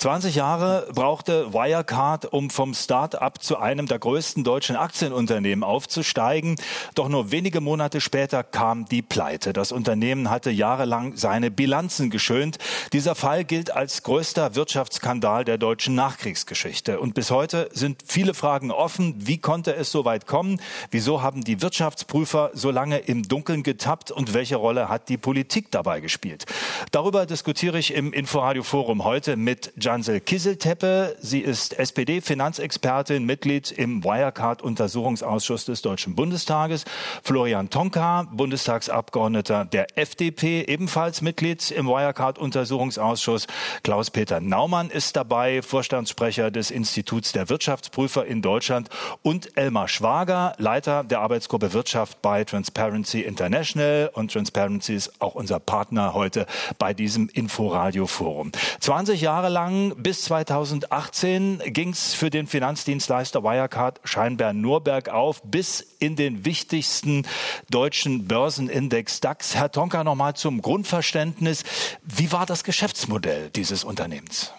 20 Jahre brauchte Wirecard, um vom Start-up zu einem der größten deutschen Aktienunternehmen aufzusteigen. Doch nur wenige Monate später kam die Pleite. Das Unternehmen hatte jahrelang seine Bilanzen geschönt. Dieser Fall gilt als größter Wirtschaftsskandal der deutschen Nachkriegsgeschichte. Und bis heute sind viele Fragen offen. Wie konnte es so weit kommen? Wieso haben die Wirtschaftsprüfer so lange im Dunkeln getappt? Und welche Rolle hat die Politik dabei gespielt? Darüber diskutiere ich im Inforadio Forum heute mit Jansel Kisselteppe. Sie ist SPD-Finanzexpertin, Mitglied im Wirecard-Untersuchungsausschuss des Deutschen Bundestages. Florian Tonka, Bundestagsabgeordneter der FDP, ebenfalls Mitglied im Wirecard-Untersuchungsausschuss. Klaus-Peter Naumann ist dabei, Vorstandssprecher des Instituts der Wirtschaftsprüfer in Deutschland. Und Elmar Schwager, Leiter der Arbeitsgruppe Wirtschaft bei Transparency International. Und Transparency ist auch unser Partner heute bei diesem Inforadio-Forum. 20 Jahre lang bis 2018 ging es für den Finanzdienstleister Wirecard scheinbar nur bergauf bis in den wichtigsten deutschen Börsenindex DAX. Herr Tonka, nochmal zum Grundverständnis. Wie war das Geschäftsmodell dieses Unternehmens?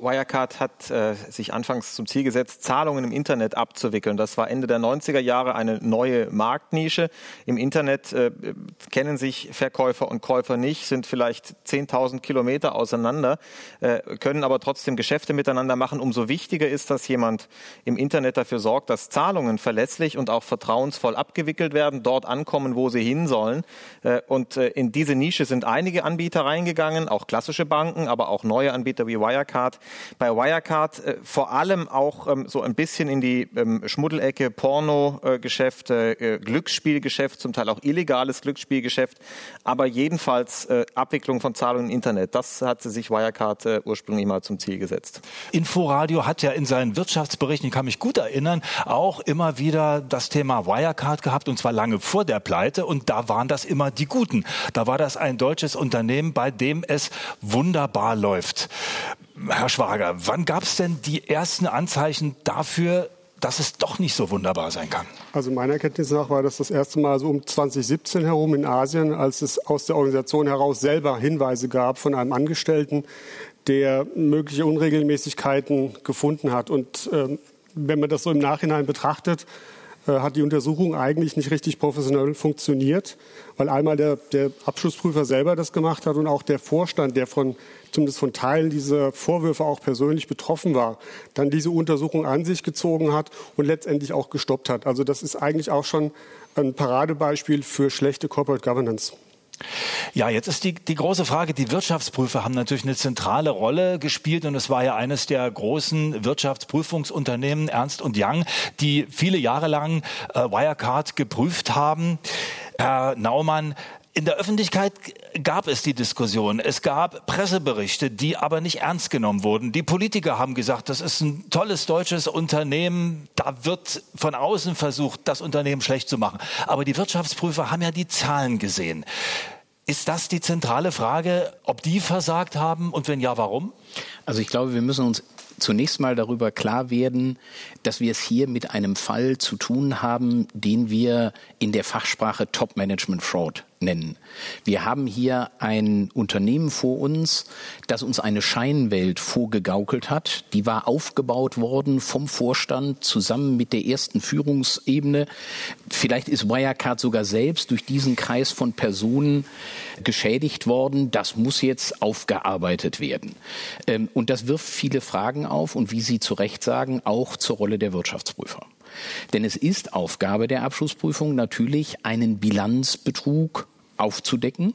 Wirecard hat äh, sich anfangs zum Ziel gesetzt, Zahlungen im Internet abzuwickeln. Das war Ende der 90er Jahre eine neue Marktnische. Im Internet äh, kennen sich Verkäufer und Käufer nicht, sind vielleicht 10.000 Kilometer auseinander, äh, können aber trotzdem Geschäfte miteinander machen. Umso wichtiger ist, dass jemand im Internet dafür sorgt, dass Zahlungen verlässlich und auch vertrauensvoll abgewickelt werden, dort ankommen, wo sie hin sollen. Äh, und äh, in diese Nische sind einige Anbieter reingegangen, auch klassische Banken, aber auch neue Anbieter wie Wirecard bei Wirecard äh, vor allem auch ähm, so ein bisschen in die ähm, Schmuddelecke Porno-Geschäft, äh, Glücksspielgeschäft, zum Teil auch illegales Glücksspielgeschäft, aber jedenfalls äh, Abwicklung von Zahlungen im Internet. Das hatte sich Wirecard äh, ursprünglich mal zum Ziel gesetzt. Inforadio hat ja in seinen Wirtschaftsberichten, ich kann mich gut erinnern, auch immer wieder das Thema Wirecard gehabt und zwar lange vor der Pleite und da waren das immer die Guten. Da war das ein deutsches Unternehmen, bei dem es wunderbar läuft. Herr Schwager, wann gab es denn die ersten Anzeichen dafür, dass es doch nicht so wunderbar sein kann? Also meiner Kenntnis nach war das das erste Mal so um 2017 herum in Asien, als es aus der Organisation heraus selber Hinweise gab von einem Angestellten, der mögliche Unregelmäßigkeiten gefunden hat. Und ähm, wenn man das so im Nachhinein betrachtet, äh, hat die Untersuchung eigentlich nicht richtig professionell funktioniert, weil einmal der, der Abschlussprüfer selber das gemacht hat und auch der Vorstand, der von zumindest von Teilen dieser Vorwürfe auch persönlich betroffen war, dann diese Untersuchung an sich gezogen hat und letztendlich auch gestoppt hat. Also das ist eigentlich auch schon ein Paradebeispiel für schlechte Corporate Governance. Ja, jetzt ist die, die große Frage, die Wirtschaftsprüfer haben natürlich eine zentrale Rolle gespielt und es war ja eines der großen Wirtschaftsprüfungsunternehmen, Ernst und Young, die viele Jahre lang äh, Wirecard geprüft haben. Herr Naumann, in der Öffentlichkeit gab es die Diskussion. Es gab Presseberichte, die aber nicht ernst genommen wurden. Die Politiker haben gesagt, das ist ein tolles deutsches Unternehmen. Da wird von außen versucht, das Unternehmen schlecht zu machen. Aber die Wirtschaftsprüfer haben ja die Zahlen gesehen. Ist das die zentrale Frage, ob die versagt haben und wenn ja, warum? Also ich glaube, wir müssen uns zunächst mal darüber klar werden, dass wir es hier mit einem Fall zu tun haben, den wir in der Fachsprache Top Management Fraud nennen. Wir haben hier ein Unternehmen vor uns, das uns eine Scheinwelt vorgegaukelt hat. Die war aufgebaut worden vom Vorstand zusammen mit der ersten Führungsebene. Vielleicht ist Wirecard sogar selbst durch diesen Kreis von Personen geschädigt worden. Das muss jetzt aufgearbeitet werden. Ähm, und das wirft viele Fragen auf und wie Sie zu Recht sagen, auch zur Rolle der Wirtschaftsprüfer. Denn es ist Aufgabe der Abschlussprüfung natürlich, einen Bilanzbetrug aufzudecken.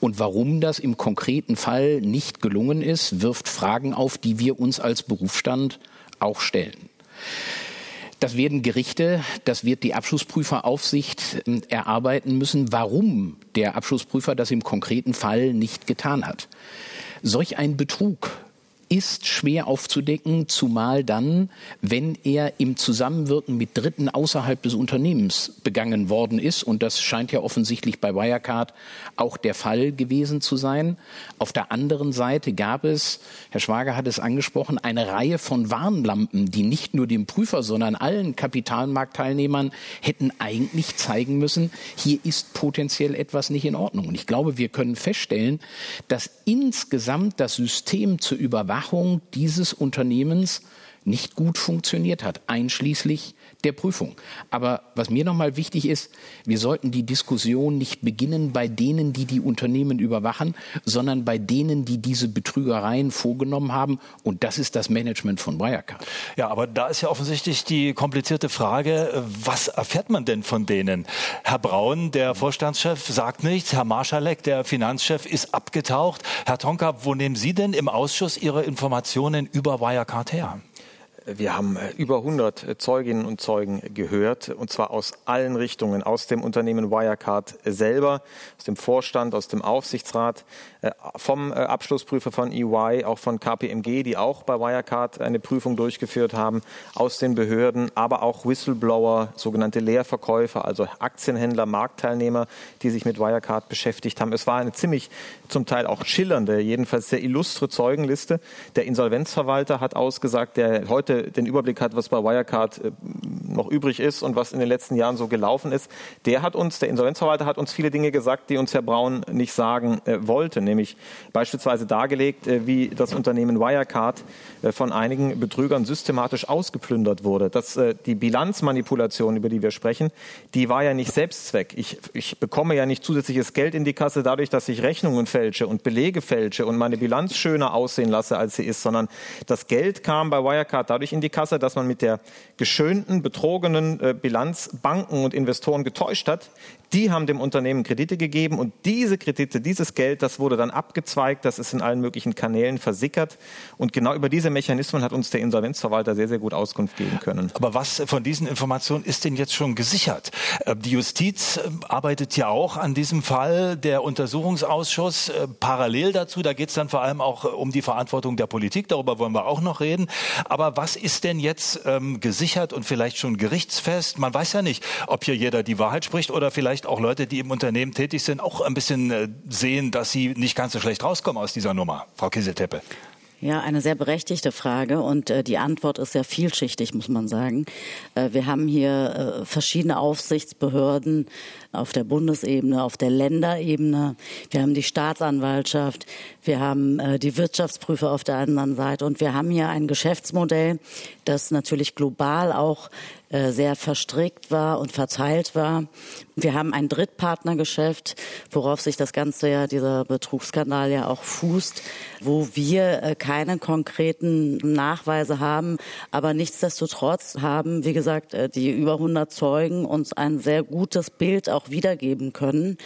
Und warum das im konkreten Fall nicht gelungen ist, wirft Fragen auf, die wir uns als Berufsstand auch stellen. Das werden Gerichte, das wird die Abschlussprüferaufsicht ähm, erarbeiten müssen, warum der Abschlussprüfer das im konkreten Fall nicht getan hat. Solch ein Betrug ist schwer aufzudecken, zumal dann, wenn er im Zusammenwirken mit Dritten außerhalb des Unternehmens begangen worden ist. Und das scheint ja offensichtlich bei Wirecard auch der Fall gewesen zu sein. Auf der anderen Seite gab es, Herr Schwager hat es angesprochen, eine Reihe von Warnlampen, die nicht nur dem Prüfer, sondern allen Kapitalmarktteilnehmern hätten eigentlich zeigen müssen, hier ist potenziell etwas nicht in Ordnung. Und ich glaube, wir können feststellen, dass insgesamt das System zur Überwachung dieses Unternehmens nicht gut funktioniert hat, einschließlich der Prüfung. Aber was mir nochmal wichtig ist, wir sollten die Diskussion nicht beginnen bei denen, die die Unternehmen überwachen, sondern bei denen, die diese Betrügereien vorgenommen haben. Und das ist das Management von Wirecard. Ja, aber da ist ja offensichtlich die komplizierte Frage, was erfährt man denn von denen? Herr Braun, der Vorstandschef, sagt nichts. Herr Marschalek, der Finanzchef, ist abgetaucht. Herr Tonka, wo nehmen Sie denn im Ausschuss Ihre Informationen über Wirecard her? Wir haben äh, über 100 äh, Zeuginnen und Zeugen gehört, und zwar aus allen Richtungen, aus dem Unternehmen Wirecard selber, aus dem Vorstand, aus dem Aufsichtsrat, vom Abschlussprüfer von EY, auch von KPMG, die auch bei Wirecard eine Prüfung durchgeführt haben, aus den Behörden, aber auch Whistleblower, sogenannte Leerverkäufer, also Aktienhändler, Marktteilnehmer, die sich mit Wirecard beschäftigt haben. Es war eine ziemlich zum Teil auch schillernde, jedenfalls sehr illustre Zeugenliste. Der Insolvenzverwalter hat ausgesagt, der heute den Überblick hat, was bei Wirecard äh, noch übrig ist und was in den letzten Jahren so gelaufen ist, der hat uns, der Insolvenzverwalter hat uns viele Dinge gesagt, die uns Herr Braun nicht sagen äh, wollte, nämlich beispielsweise dargelegt, äh, wie das Unternehmen Wirecard äh, von einigen Betrügern systematisch ausgeplündert wurde. Dass äh, die Bilanzmanipulation, über die wir sprechen, die war ja nicht Selbstzweck. Ich, ich bekomme ja nicht zusätzliches Geld in die Kasse dadurch, dass ich Rechnungen fälsche und Belege fälsche und meine Bilanz schöner aussehen lasse, als sie ist, sondern das Geld kam bei Wirecard dadurch in die Kasse, dass man mit der geschönten, betrogenen äh, Bilanz Banken und Investoren getäuscht hat, die haben dem Unternehmen Kredite gegeben und diese Kredite, dieses Geld, das wurde dann abgezweigt, das ist in allen möglichen Kanälen versickert. Und genau über diese Mechanismen hat uns der Insolvenzverwalter sehr, sehr gut Auskunft geben können. Aber was von diesen Informationen ist denn jetzt schon gesichert? Äh, die Justiz äh, arbeitet ja auch an diesem Fall, der Untersuchungsausschuss äh, parallel dazu. Da geht es dann vor allem auch um die Verantwortung der Politik. Darüber wollen wir auch noch reden. Aber was ist denn jetzt ähm, gesichert und vielleicht schon gerichtsfest? Man weiß ja nicht, ob hier jeder die Wahrheit spricht oder vielleicht vielleicht auch Leute, die im Unternehmen tätig sind, auch ein bisschen äh, sehen, dass sie nicht ganz so schlecht rauskommen aus dieser Nummer, Frau Kieselteppe? Ja, eine sehr berechtigte Frage und äh, die Antwort ist sehr vielschichtig, muss man sagen. Äh, wir haben hier äh, verschiedene Aufsichtsbehörden auf der Bundesebene, auf der Länderebene. Wir haben die Staatsanwaltschaft, wir haben äh, die Wirtschaftsprüfer auf der anderen Seite und wir haben hier ein Geschäftsmodell, das natürlich global auch äh, sehr verstrickt war und verteilt war. Wir haben ein Drittpartnergeschäft, worauf sich das Ganze ja, dieser Betrugsskandal ja auch fußt, wo wir äh, keine konkreten Nachweise haben, aber nichtsdestotrotz haben, wie gesagt, äh, die über 100 Zeugen uns ein sehr gutes Bild auch wiedergeben können.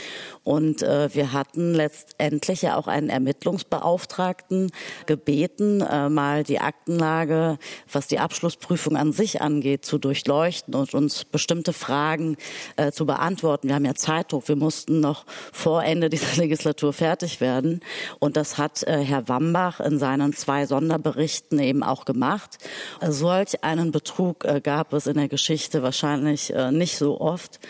Und wir hatten letztendlich ja auch einen Ermittlungsbeauftragten gebeten, mal die Aktenlage, was die Abschlussprüfung an sich angeht, zu durchleuchten durchleuchten und uns bestimmte Fragen äh, zu beantworten. Wir haben ja Zeitdruck. Wir mussten noch vor Ende dieser Legislatur fertig werden. Und das hat äh, Herr Wambach in seinen zwei Sonderberichten eben auch gemacht. Solch einen Betrug äh, gab es in der Geschichte wahrscheinlich äh, nicht so oft.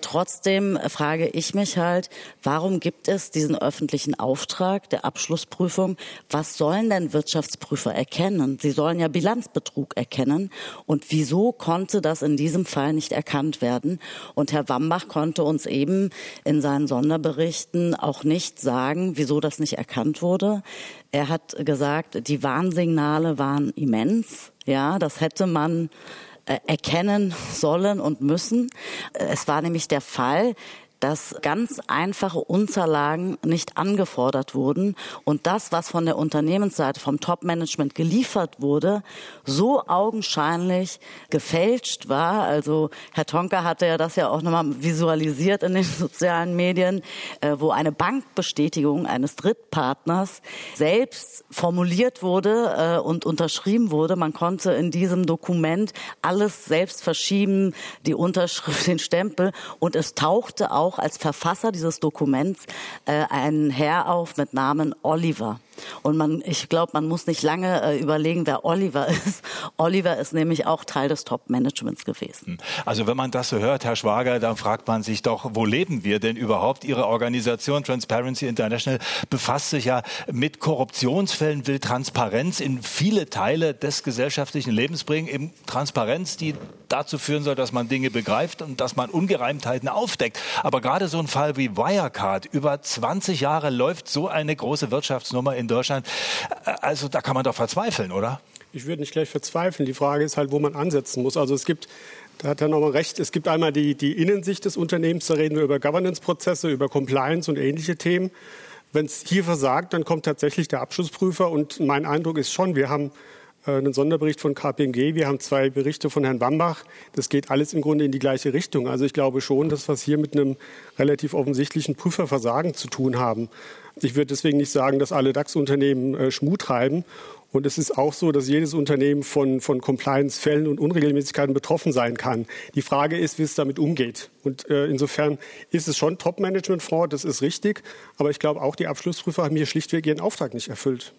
Trotzdem frage ich mich halt, warum gibt es diesen öffentlichen Auftrag der Abschlussprüfung? Was sollen denn Wirtschaftsprüfer erkennen? Sie sollen ja Bilanzbetrug erkennen. Und wieso konnte das in diesem Fall nicht erkannt werden? Und Herr Wambach konnte uns eben in seinen Sonderberichten auch nicht sagen, wieso das nicht erkannt wurde. Er hat gesagt, die Warnsignale waren immens. Ja, das hätte man erkennen sollen und müssen. Es war nämlich der Fall, dass ganz einfache Unterlagen nicht angefordert wurden und das, was von der Unternehmensseite, vom Top-Management geliefert wurde, so augenscheinlich gefälscht war. Also Herr Tonka hatte ja das ja auch nochmal visualisiert in den sozialen Medien, äh, wo eine Bankbestätigung eines Drittpartners selbst formuliert wurde äh, und unterschrieben wurde. Man konnte in diesem Dokument alles selbst verschieben, die Unterschrift, den Stempel und es tauchte auch auch als Verfasser dieses Dokuments äh, ein Herr auf mit Namen Oliver. Und man, ich glaube, man muss nicht lange äh, überlegen, wer Oliver ist. Oliver ist nämlich auch Teil des Top-Managements gewesen. Hm. Also wenn man das so hört, Herr Schwager, dann fragt man sich doch, wo leben wir denn überhaupt? Ihre Organisation Transparency International befasst sich ja mit Korruptionsfällen, will Transparenz in viele Teile des gesellschaftlichen Lebens bringen. Eben Transparenz, die dazu führen soll, dass man Dinge begreift und dass man Ungereimtheiten aufdeckt. Aber gerade so ein Fall wie Wirecard, über 20 Jahre läuft so eine große Wirtschaftsnummer in Deutschland. Also da kann man doch verzweifeln, oder? Ich würde nicht gleich verzweifeln. Die Frage ist halt, wo man ansetzen muss. Also es gibt da hat er nochmal recht. Es gibt einmal die, die Innensicht des Unternehmens. Da reden wir über Governance-Prozesse, über Compliance und ähnliche Themen. Wenn es hier versagt, dann kommt tatsächlich der Abschlussprüfer. Und mein Eindruck ist schon, wir haben äh, einen Sonderbericht von KPMG, wir haben zwei Berichte von Herrn Wambach. Das geht alles im Grunde in die gleiche Richtung. Also ich glaube schon, dass wir es hier mit einem relativ offensichtlichen Prüferversagen zu tun haben. Ich würde deswegen nicht sagen, dass alle DAX-Unternehmen äh, Schmut treiben. Und es ist auch so, dass jedes Unternehmen von, von Compliance-Fällen und Unregelmäßigkeiten betroffen sein kann. Die Frage ist, wie es damit umgeht. Und äh, insofern ist es schon Top-Management-Fraud, das ist richtig. Aber ich glaube, auch die Abschlussprüfer haben hier schlichtweg ihren Auftrag nicht erfüllt.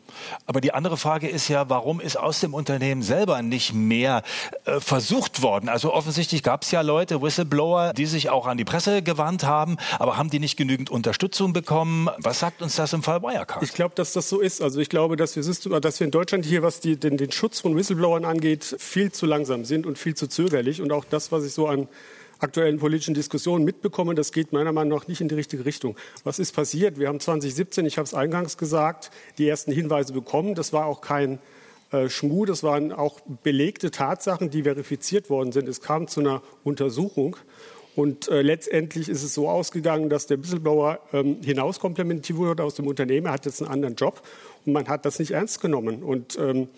Aber die andere Frage ist ja, warum ist aus dem Unternehmen selber nicht mehr äh, versucht worden? Also offensichtlich gab es ja Leute, Whistleblower, die sich auch an die Presse gewandt haben, aber haben die nicht genügend Unterstützung bekommen? Was sagt uns das im Fall Wirecard? Ich glaube, dass das so ist. Also ich glaube, dass wir, dass wir in Deutschland hier, was die, den, den Schutz von Whistleblowern angeht, viel zu langsam sind und viel zu zögerlich. Und auch das, was ich so an aktuellen politischen Diskussionen mitbekommen. Das geht meiner Meinung nach nicht in die richtige Richtung. Was ist passiert? Wir haben 2017, ich habe es eingangs gesagt, die ersten Hinweise bekommen. Das war auch kein äh, Schmuh, das waren auch belegte Tatsachen, die verifiziert worden sind. Es kam zu einer Untersuchung. Und äh, letztendlich ist es so ausgegangen, dass der Whistleblower ähm, hinauskomplementiert wurde aus dem Unternehmen. Er hat jetzt einen anderen Job und man hat das nicht ernst genommen. Und ähm,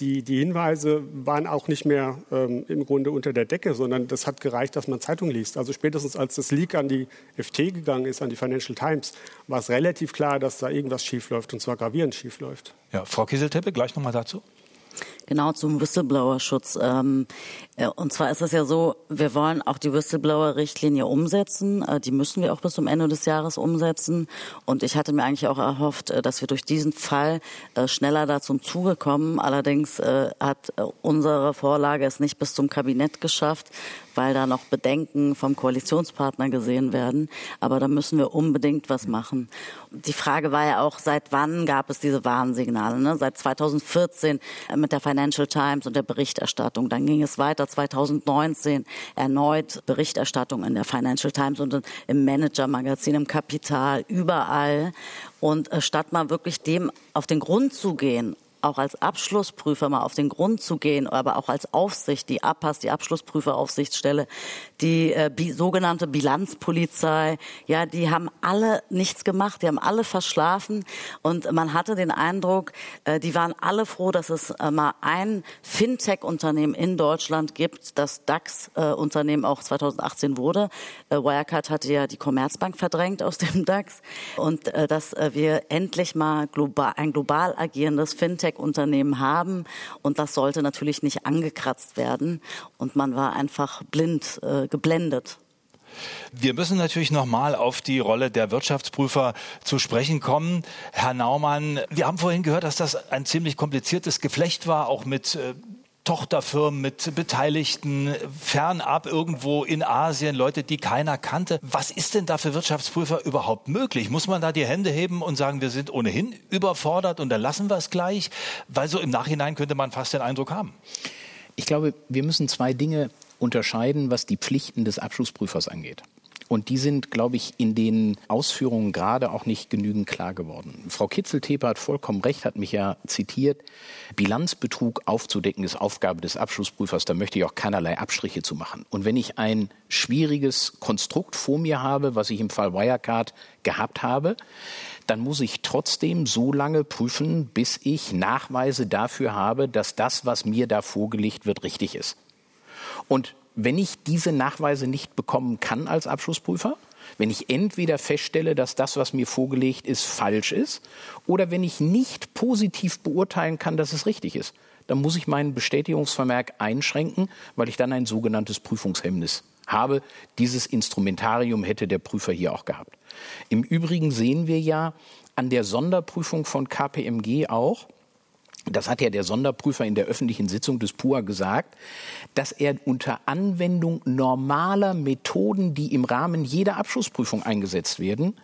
die, die Hinweise waren auch nicht mehr ähm, im Grunde unter der Decke, sondern das hat gereicht, dass man Zeitung liest. Also spätestens als das Leak an die FT gegangen ist, an die Financial Times, war es relativ klar, dass da irgendwas schiefläuft und zwar gravierend schiefläuft. Ja, Frau Kieselteppe, gleich nochmal dazu. Genau, zum Whistleblower-Schutz. Ähm, äh, und zwar ist es ja so, wir wollen auch die Whistleblower-Richtlinie umsetzen. Äh, die müssen wir auch bis zum Ende des Jahres umsetzen. Und ich hatte mir eigentlich auch erhofft, äh, dass wir durch diesen Fall schneller da zum Zuge kommen. Allerdings hat unsere Vorlage es nicht bis zum Kabinett geschafft, weil da noch Bedenken vom Koalitionspartner gesehen werden. Aber da müssen wir unbedingt was machen. Die Frage war ja auch, seit wann gab es diese Warnsignale? Ne? Seit 2014 mit der Financial Times und der Berichterstattung. Dann ging es weiter 2019 erneut Berichterstattung in der Financial Times und im Manager-Magazin, im Kapital, überall. Und äh, statt mal wirklich dem auf den Grund zu gehen auch als Abschlussprüfer mal auf den Grund zu gehen, aber auch als Aufsicht, die APAS, die Abschlussprüferaufsichtsstelle, die äh, bi sogenannte Bilanzpolizei, ja, die haben alle nichts gemacht, die haben alle verschlafen und man hatte den Eindruck, äh, die waren alle froh, dass es äh, mal ein Fintech-Unternehmen in Deutschland gibt, das DAX-Unternehmen auch 2018 wurde. Äh, Wirecard hatte ja die Commerzbank verdrängt aus dem DAX und äh, dass äh, wir endlich mal global, ein global agierendes Fintech Fintech-Unternehmen haben. Und das sollte natürlich nicht angekratzt werden. Und man war einfach blind, äh, geblendet. Wir müssen natürlich nochmal auf die Rolle der Wirtschaftsprüfer zu sprechen kommen. Herr Naumann, wir haben vorhin gehört, dass das ein ziemlich kompliziertes Geflecht war, auch mit äh, Tochterfirmen mit Beteiligten fernab irgendwo in Asien, Leute, die keiner kannte. Was ist denn da für Wirtschaftsprüfer überhaupt möglich? Muss man da die Hände heben und sagen, wir sind ohnehin überfordert und dann lassen wir es gleich? Weil so im Nachhinein könnte man fast den Eindruck haben. Ich glaube, wir müssen zwei Dinge unterscheiden, was die Pflichten des Abschlussprüfers angeht. Und die sind, glaube ich, in den Ausführungen gerade auch nicht genügend klar geworden. Frau Kitzeltepe hat vollkommen recht, hat mich ja zitiert. Bilanzbetrug aufzudecken ist Aufgabe des Abschlussprüfers. Da möchte ich auch keinerlei Abstriche zu machen. Und wenn ich ein schwieriges Konstrukt vor mir habe, was ich im Fall Wirecard gehabt habe, dann muss ich trotzdem so lange prüfen, bis ich Nachweise dafür habe, dass das, was mir da vorgelegt wird, richtig ist. Und wenn ich diese Nachweise nicht bekommen kann als Abschlussprüfer, wenn ich entweder feststelle, dass das, was mir vorgelegt ist, falsch ist, oder wenn ich nicht positiv beurteilen kann, dass es richtig ist, dann muss ich meinen Bestätigungsvermerk einschränken, weil ich dann ein sogenanntes Prüfungshemmnis habe. Dieses Instrumentarium hätte der Prüfer hier auch gehabt. Im Übrigen sehen wir ja, an der Sonderprüfung von KPMG auch, das hat ja der Sonderprüfer in der öffentlichen Sitzung des PUA gesagt, dass er unter Anwendung normaler Methoden, die im Rahmen jeder Abschlussprüfung eingesetzt werden,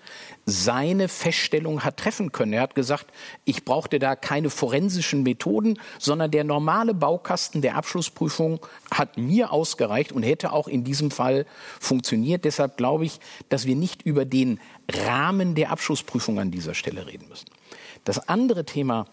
seine Feststellung hat treffen können. Er hat gesagt, ich brauchte da keine forensischen Methoden, sondern der normale Baukasten der Abschlussprüfung hat mir ausgereicht und hätte auch in diesem Fall funktioniert. Deshalb glaube ich, dass wir nicht über den Rahmen der Abschlussprüfung an dieser Stelle reden müssen. Das andere Thema,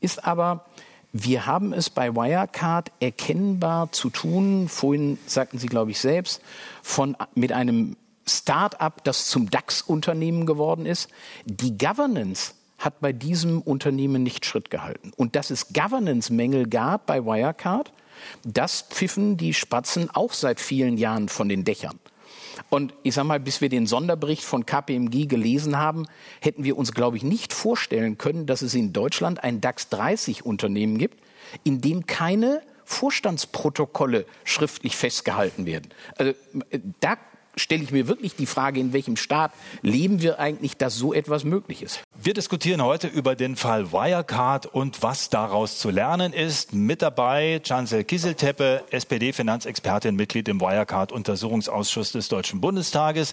ist aber, wir haben es bei Wirecard erkennbar zu tun, vorhin sagten Sie, glaube ich, selbst, von, mit einem Start-up, das zum DAX-Unternehmen geworden ist. Die Governance hat bei diesem Unternehmen nicht Schritt gehalten. Und dass es Governance-Mängel gab bei Wirecard, das pfiffen die Spatzen auch seit vielen Jahren von den Dächern. Und ich sage mal, bis wir den Sonderbericht von KPMG gelesen haben, hätten wir uns, glaube ich, nicht vorstellen können, dass es in Deutschland ein DAX 30 Unternehmen gibt, in dem keine Vorstandsprotokolle schriftlich festgehalten werden. Also da stelle ich mir wirklich die Frage, in welchem Staat leben wir eigentlich, dass so etwas möglich ist. Wir diskutieren heute über den Fall Wirecard und was daraus zu lernen ist. Mit dabei Chancel Kisselteppe, SPD-Finanzexpertin, Mitglied im Wirecard-Untersuchungsausschuss des Deutschen Bundestages,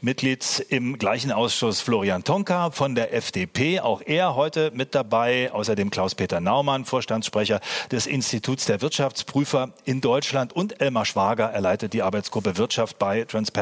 Mitglied im gleichen Ausschuss Florian Tonka von der FDP, auch er heute mit dabei. Außerdem Klaus-Peter Naumann, Vorstandssprecher des Instituts der Wirtschaftsprüfer in Deutschland und Elmar Schwager, er leitet die Arbeitsgruppe Wirtschaft bei Transparency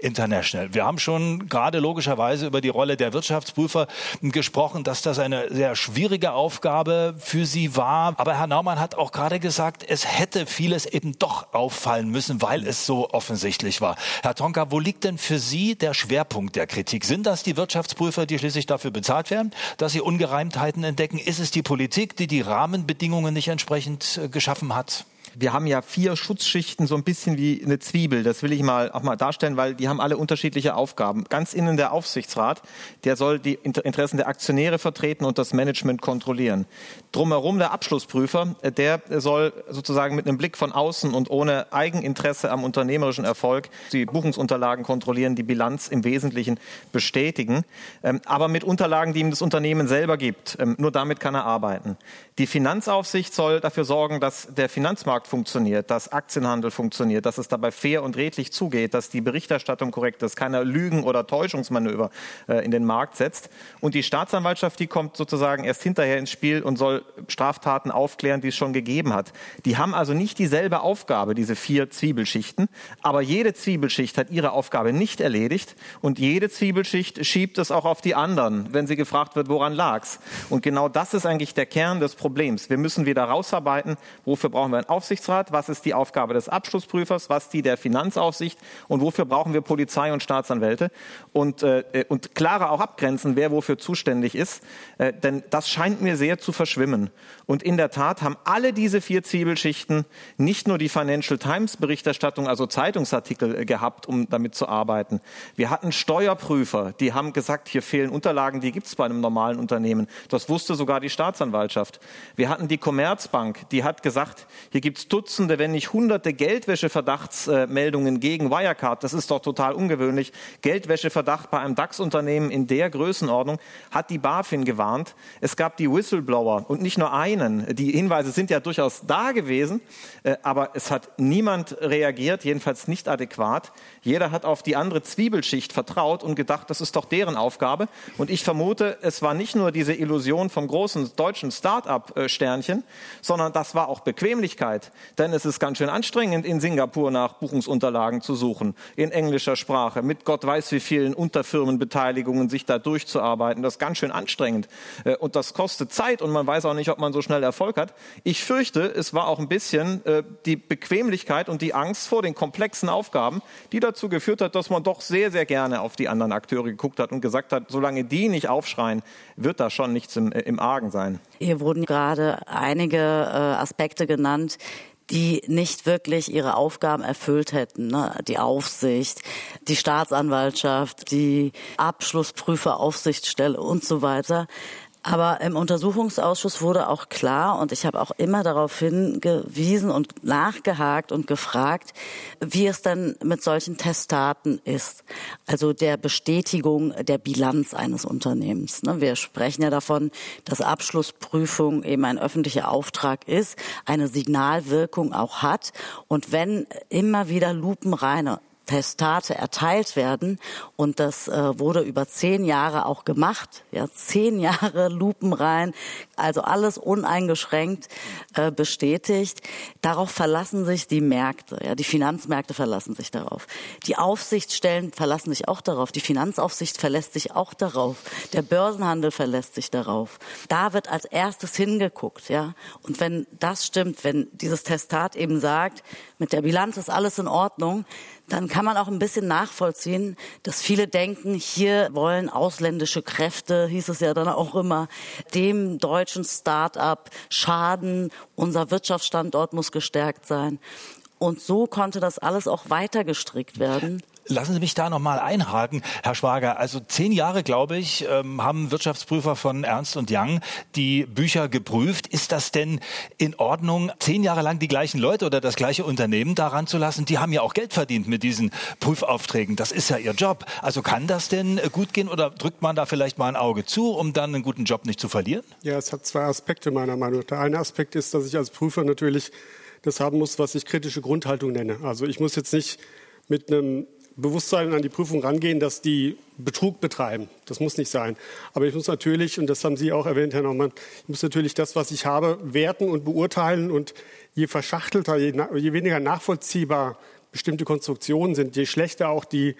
International. Wir haben schon gerade logischerweise über die Rolle der Wirtschaftsprüfer gesprochen, dass das eine sehr schwierige Aufgabe für Sie war. Aber Herr Naumann hat auch gerade gesagt, es hätte vieles eben doch auffallen müssen, weil es so offensichtlich war. Herr Tonka, wo liegt denn für Sie der Schwerpunkt der Kritik? Sind das die Wirtschaftsprüfer, die schließlich dafür bezahlt werden, dass sie Ungereimtheiten entdecken? Ist es die Politik, die die Rahmenbedingungen nicht entsprechend äh, geschaffen hat? Wir haben ja vier Schutzschichten, so ein bisschen wie eine Zwiebel. Das will ich mal auch mal darstellen, weil die haben alle unterschiedliche Aufgaben. Ganz innen der Aufsichtsrat, der soll die Interessen der Aktionäre vertreten und das Management kontrollieren. Drumherum der Abschlussprüfer, der soll sozusagen mit einem Blick von außen und ohne Eigeninteresse am unternehmerischen Erfolg die Buchungsunterlagen kontrollieren, die Bilanz im Wesentlichen bestätigen, ähm, aber mit Unterlagen, die ihm das Unternehmen selber gibt. Ähm, nur damit kann er arbeiten. Die Finanzaufsicht soll dafür sorgen, dass der Finanzmarkt funktioniert, dass Aktienhandel funktioniert, dass es dabei fair und redlich zugeht, dass die Berichterstattung korrekt ist, keiner Lügen- oder Täuschungsmanöver äh, in den Markt setzt. Und die Staatsanwaltschaft, die kommt sozusagen erst hinterher ins Spiel und soll Straftaten aufklären, die es schon gegeben hat. Die haben also nicht dieselbe Aufgabe, diese vier Zwiebelschichten, aber jede Zwiebelschicht hat ihre Aufgabe nicht erledigt und jede Zwiebelschicht schiebt es auch auf die anderen, wenn sie gefragt wird, woran lag's. Und genau das ist eigentlich der Kern des Problems. Wir müssen wieder rausarbeiten, wofür brauchen wir einen Aufsichtsrat Aufsichtsrat, was ist die Aufgabe des Abschlussprüfers, was die der Finanzaufsicht und wofür brauchen wir Polizei und Staatsanwälte und, äh, und klarer auch abgrenzen, wer wofür zuständig ist, äh, denn das scheint mir sehr zu verschwimmen. Und in der Tat haben alle diese vier Zwiebelschichten nicht nur die Financial Times Berichterstattung, also Zeitungsartikel äh, gehabt, um damit zu arbeiten. Wir hatten Steuerprüfer, die haben gesagt, hier fehlen Unterlagen, die gibt es bei einem normalen Unternehmen. Das wusste sogar die Staatsanwaltschaft. Wir hatten die Commerzbank, die hat gesagt, hier gibt es Dutzende, wenn nicht hunderte Geldwäscheverdachtsmeldungen gegen Wirecard. Das ist doch total ungewöhnlich. Geldwäscheverdacht bei einem DAX-Unternehmen in der Größenordnung hat die BaFin gewarnt. Es gab die Whistleblower und nicht nur einen. Die Hinweise sind ja durchaus da gewesen, äh, aber es hat niemand reagiert, jedenfalls nicht adäquat. Jeder hat auf die andere Zwiebelschicht vertraut und gedacht, das ist doch deren Aufgabe. Und ich vermute, es war nicht nur diese Illusion vom großen deutschen Start-up-Sternchen, sondern das war auch Bequemlichkeit denn es ist ganz schön anstrengend, in Singapur nach Buchungsunterlagen zu suchen, in englischer Sprache, mit Gott weiß wie vielen Unterfirmenbeteiligungen sich da durchzuarbeiten. Das ist ganz schön anstrengend äh, und das kostet Zeit und man weiß auch nicht, ob man so schnell Erfolg hat. Ich fürchte, es war auch ein bisschen äh, die Bequemlichkeit und die Angst vor den komplexen Aufgaben, die dazu geführt hat, dass man doch sehr, sehr gerne auf die anderen Akteure geguckt hat und gesagt hat, solange die nicht aufschreien, wird da schon nichts im, äh, im Argen sein. Hier wurden gerade einige Aspekte genannt, die nicht wirklich ihre Aufgaben erfüllt hätten. Ne? Die Aufsicht, die Staatsanwaltschaft, die Abschlussprüferaufsichtsstelle und so weiter. Aber im Untersuchungsausschuss wurde auch klar, und ich habe auch immer darauf hingewiesen und nachgehakt und gefragt, wie es dann mit solchen Testdaten ist. Also der Bestätigung der Bilanz eines Unternehmens. Ne, wir sprechen ja davon, dass Abschlussprüfung eben ein öffentlicher Auftrag ist, eine Signalwirkung auch hat. Und wenn immer wieder lupenreine Testate erteilt werden. Und das äh, wurde über zehn Jahre auch gemacht. Ja, zehn Jahre lupenrein, also alles uneingeschränkt äh, bestätigt. Darauf verlassen sich die Märkte. Ja, die Finanzmärkte verlassen sich darauf. Die Aufsichtsstellen verlassen sich auch darauf. Die Finanzaufsicht verlässt sich auch darauf. Der Börsenhandel verlässt sich darauf. Da wird als erstes hingeguckt. Ja, und wenn das stimmt, wenn dieses Testat eben sagt, mit der Bilanz ist alles in Ordnung, dann kann man auch ein bisschen nachvollziehen, dass viele denken, hier wollen ausländische Kräfte, hieß es ja dann auch immer, dem deutschen Start-up schaden, unser Wirtschaftsstandort muss gestärkt sein. Und so konnte das alles auch weiter gestrickt werden. Lassen Sie mich da noch mal einhaken, Herr Schwager. Also zehn Jahre, glaube ich, ähm, haben Wirtschaftsprüfer von Ernst und Young die Bücher geprüft. Ist das denn in Ordnung, zehn Jahre lang die gleichen Leute oder das gleiche Unternehmen daran zu lassen? Die haben ja auch Geld verdient mit diesen Prüfaufträgen. Das ist ja ihr Job. Also kann das denn gut gehen oder drückt man da vielleicht mal ein Auge zu, um dann einen guten Job nicht zu verlieren? Ja, es hat zwei Aspekte meiner Meinung nach. Der eine Aspekt ist, dass ich als Prüfer natürlich das haben muss, was ich kritische Grundhaltung nenne. Also ich muss jetzt nicht mit einem Bewusstsein an die Prüfung rangehen, dass die Betrug betreiben. Das muss nicht sein. Aber ich muss natürlich, und das haben Sie auch erwähnt, Herr Naumann, ich muss natürlich das, was ich habe, werten und beurteilen. Und je verschachtelter, je, je weniger nachvollziehbar bestimmte Konstruktionen sind, je schlechter auch die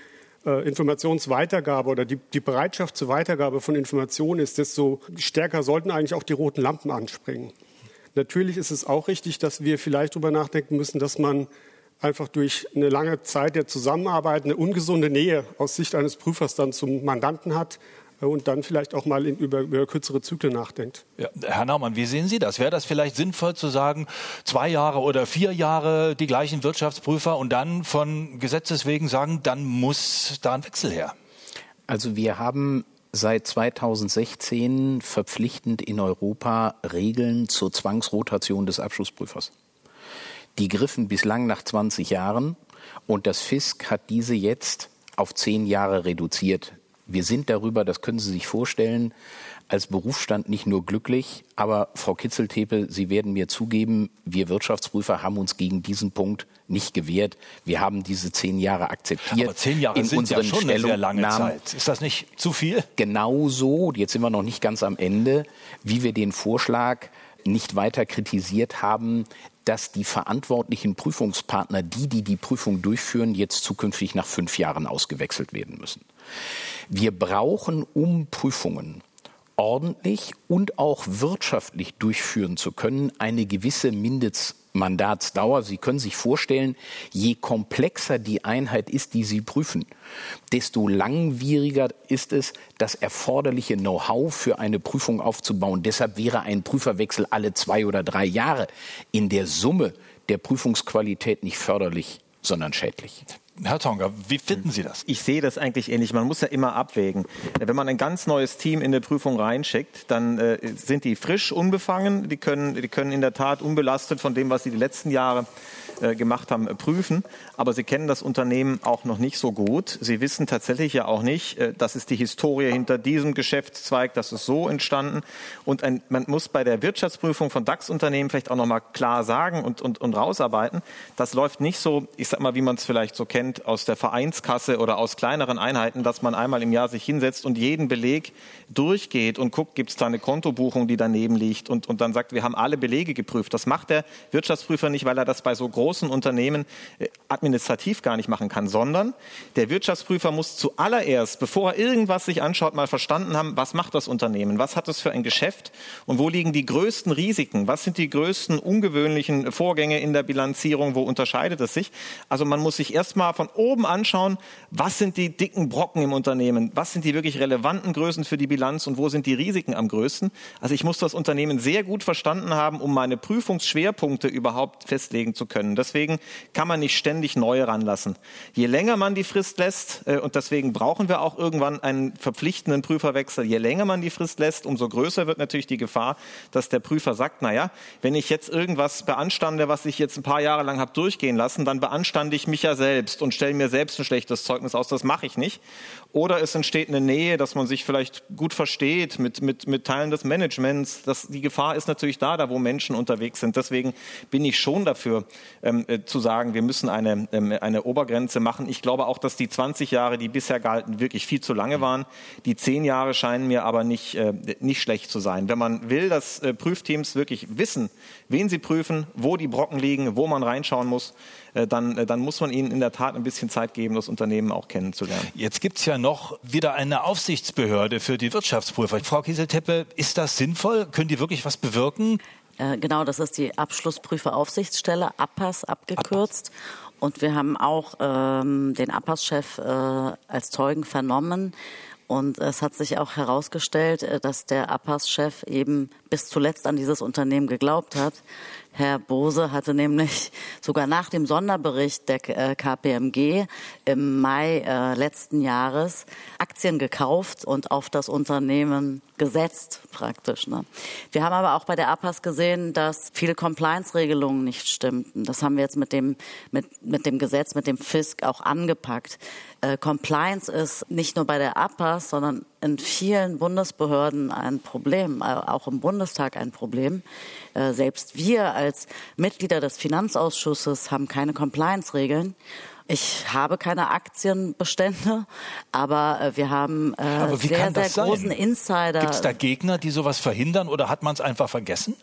äh, Informationsweitergabe oder die, die Bereitschaft zur Weitergabe von Informationen ist, desto stärker sollten eigentlich auch die roten Lampen anspringen. Natürlich ist es auch richtig, dass wir vielleicht darüber nachdenken müssen, dass man einfach durch eine lange Zeit der Zusammenarbeit eine ungesunde Nähe aus Sicht eines Prüfers dann zum Mandanten hat äh, und dann vielleicht auch mal in, über, über, kürzere Zyklen nachdenkt. Ja, Herr Naumann, wie sehen Sie das? Wäre das vielleicht sinnvoll zu sagen, zwei Jahre oder vier Jahre die gleichen Wirtschaftsprüfer und dann von Gesetzes wegen sagen, dann muss da ein Wechsel her? Also wir haben seit 2016 verpflichtend in Europa Regeln zur Zwangsrotation des Abschlussprüfers. Die griffen bislang nach 20 Jahren und das Fisk hat diese jetzt auf zehn Jahre reduziert. Wir sind darüber, das können Sie sich vorstellen, als Berufsstand nicht nur glücklich, aber Frau Kitzeltepe, Sie werden mir zugeben, wir Wirtschaftsprüfer haben uns gegen diesen Punkt nicht gewehrt. Wir haben diese zehn Jahre akzeptiert. Aber zehn Jahre in sind ja schon eine sehr lange Zeit. Ist das nicht zu viel? Genauso, jetzt sind wir noch nicht ganz am Ende, wie wir den Vorschlag nicht weiter kritisiert haben, dass die verantwortlichen Prüfungspartner, die, die die Prüfung durchführen, jetzt zukünftig nach fünf Jahren ausgewechselt werden müssen. Wir brauchen, um Prüfungen ordentlich und auch wirtschaftlich durchführen zu können, eine gewisse Mindest Mandatsdauer. Sie können sich vorstellen, je komplexer die Einheit ist, die Sie prüfen, desto langwieriger ist es, das erforderliche Know-how für eine Prüfung aufzubauen. Deshalb wäre ein Prüferwechsel alle zwei oder drei Jahre in der Summe der Prüfungsqualität nicht förderlich, sondern schädlich. Herr Tonga, wie finden Sie das? Ich sehe das eigentlich ähnlich. Man muss ja immer abwägen. Wenn man ein ganz neues Team in eine Prüfung reinschickt, dann äh, sind die frisch, unbefangen. Die können, die können in der Tat unbelastet von dem, was sie die letzten Jahre äh, gemacht haben, prüfen. Aber sie kennen das Unternehmen auch noch nicht so gut. Sie wissen tatsächlich ja auch nicht, äh, das ist die Historie hinter diesem Geschäftszweig, das ist so entstanden. Und ein, man muss bei der Wirtschaftsprüfung von DAX-Unternehmen vielleicht auch noch mal klar sagen und, und, und rausarbeiten, das läuft nicht so, ich sag mal, wie man es vielleicht so kennt aus der Vereinskasse oder aus kleineren Einheiten, dass man einmal im Jahr sich hinsetzt und jeden Beleg durchgeht und guckt, gibt es da eine Kontobuchung, die daneben liegt? Und, und dann sagt, wir haben alle Belege geprüft. Das macht der Wirtschaftsprüfer nicht, weil er das bei so großen großen Unternehmen äh, administrativ gar nicht machen kann, sondern der Wirtschaftsprüfer muss zuallererst, bevor er irgendwas sich anschaut, mal verstanden haben, was macht das Unternehmen, was hat es für ein Geschäft? Und wo liegen die größten Risiken, was sind die größten ungewöhnlichen Vorgänge in der Bilanzierung, wo unterscheidet es sich. Also man muss sich erstmal von oben anschauen, was sind die dicken Brocken im Unternehmen, was sind die wirklich relevanten Größen für die Bilanz und wo sind die Risiken am größten. Also ich muss das Unternehmen sehr gut verstanden haben, um meine Prüfungsschwerpunkte überhaupt festlegen zu können. deswegen kann man nicht ständig neue ranlassen. Je länger man die Frist lässt, äh, und deswegen brauchen wir auch irgendwann einen verpflichtenden Prüferwechsel, je länger man die Frist lässt, umso größer wird natürlich die Gefahr, dass der Prüfer sagt, na ja, wenn ich jetzt irgendwas beanstande, was ich jetzt ein paar Jahre lang habe durchgehen lassen, dann beanstande ich mich ja selbst und stelle mir selbst ein schlechtes Zeugnis aus. Das mache ich nicht. Oder es entsteht eine Nähe, dass man sich vielleicht gut versteht mit, mit, mit Teilen des Managements. Das, die Gefahr ist natürlich da, da wo Menschen unterwegs sind. Deswegen bin ich schon dafür, ähm, äh, zu sagen, wir müssen eine, ähm, eine Obergrenze machen. Ich glaube auch, dass die 20 Jahre, die bisher galten, wirklich viel zu lange waren. Die 10 Jahre scheinen mir aber nicht, äh, nicht schlecht zu sein. Wenn man will, dass äh, Prüfteams wirklich wissen, wen sie prüfen, wo die Brocken liegen, wo man reinschauen muss, äh, dann, äh, dann muss man ihnen in der Tat ein bisschen Zeit geben, das Unternehmen auch kennenzulernen. Jetzt gibt es ja noch wieder eine Aufsichtsbehörde für die Wirtschaftsprüfer. Frau Kieselteppe, ist das sinnvoll? Können die wirklich was bewirken? Äh, genau, das ist die Abschlussprüferaufsichtsstelle, APAS abgekürzt. APAS. Und wir haben auch ähm, den APAS-Chef äh, als Zeugen vernommen. Und es hat sich auch herausgestellt, dass der APAS-Chef eben bis zuletzt an dieses Unternehmen geglaubt hat. Herr Bose hatte nämlich sogar nach dem Sonderbericht der äh, KPMG im Mai äh, letzten Jahres Aktien gekauft und auf das Unternehmen gesetzt praktisch. Ne? Wir haben aber auch bei der APAS gesehen, dass viele Compliance-Regelungen nicht stimmten. Das haben wir jetzt mit dem, mit, mit dem Gesetz, mit dem FISK auch angepackt. Äh, Compliance ist nicht nur bei der APAS, sondern in vielen Bundesbehörden ein Problem, äh, auch im Bundestag ein Problem. Äh, selbst wir als Mitglieder des Finanzausschusses haben keine Compliance-Regeln. Ich habe keine Aktienbestände, aber äh, wir haben äh, sehr, sehr großen Insider. Gibt es da Gegner, die sowas verhindern oder hat man es einfach vergessen?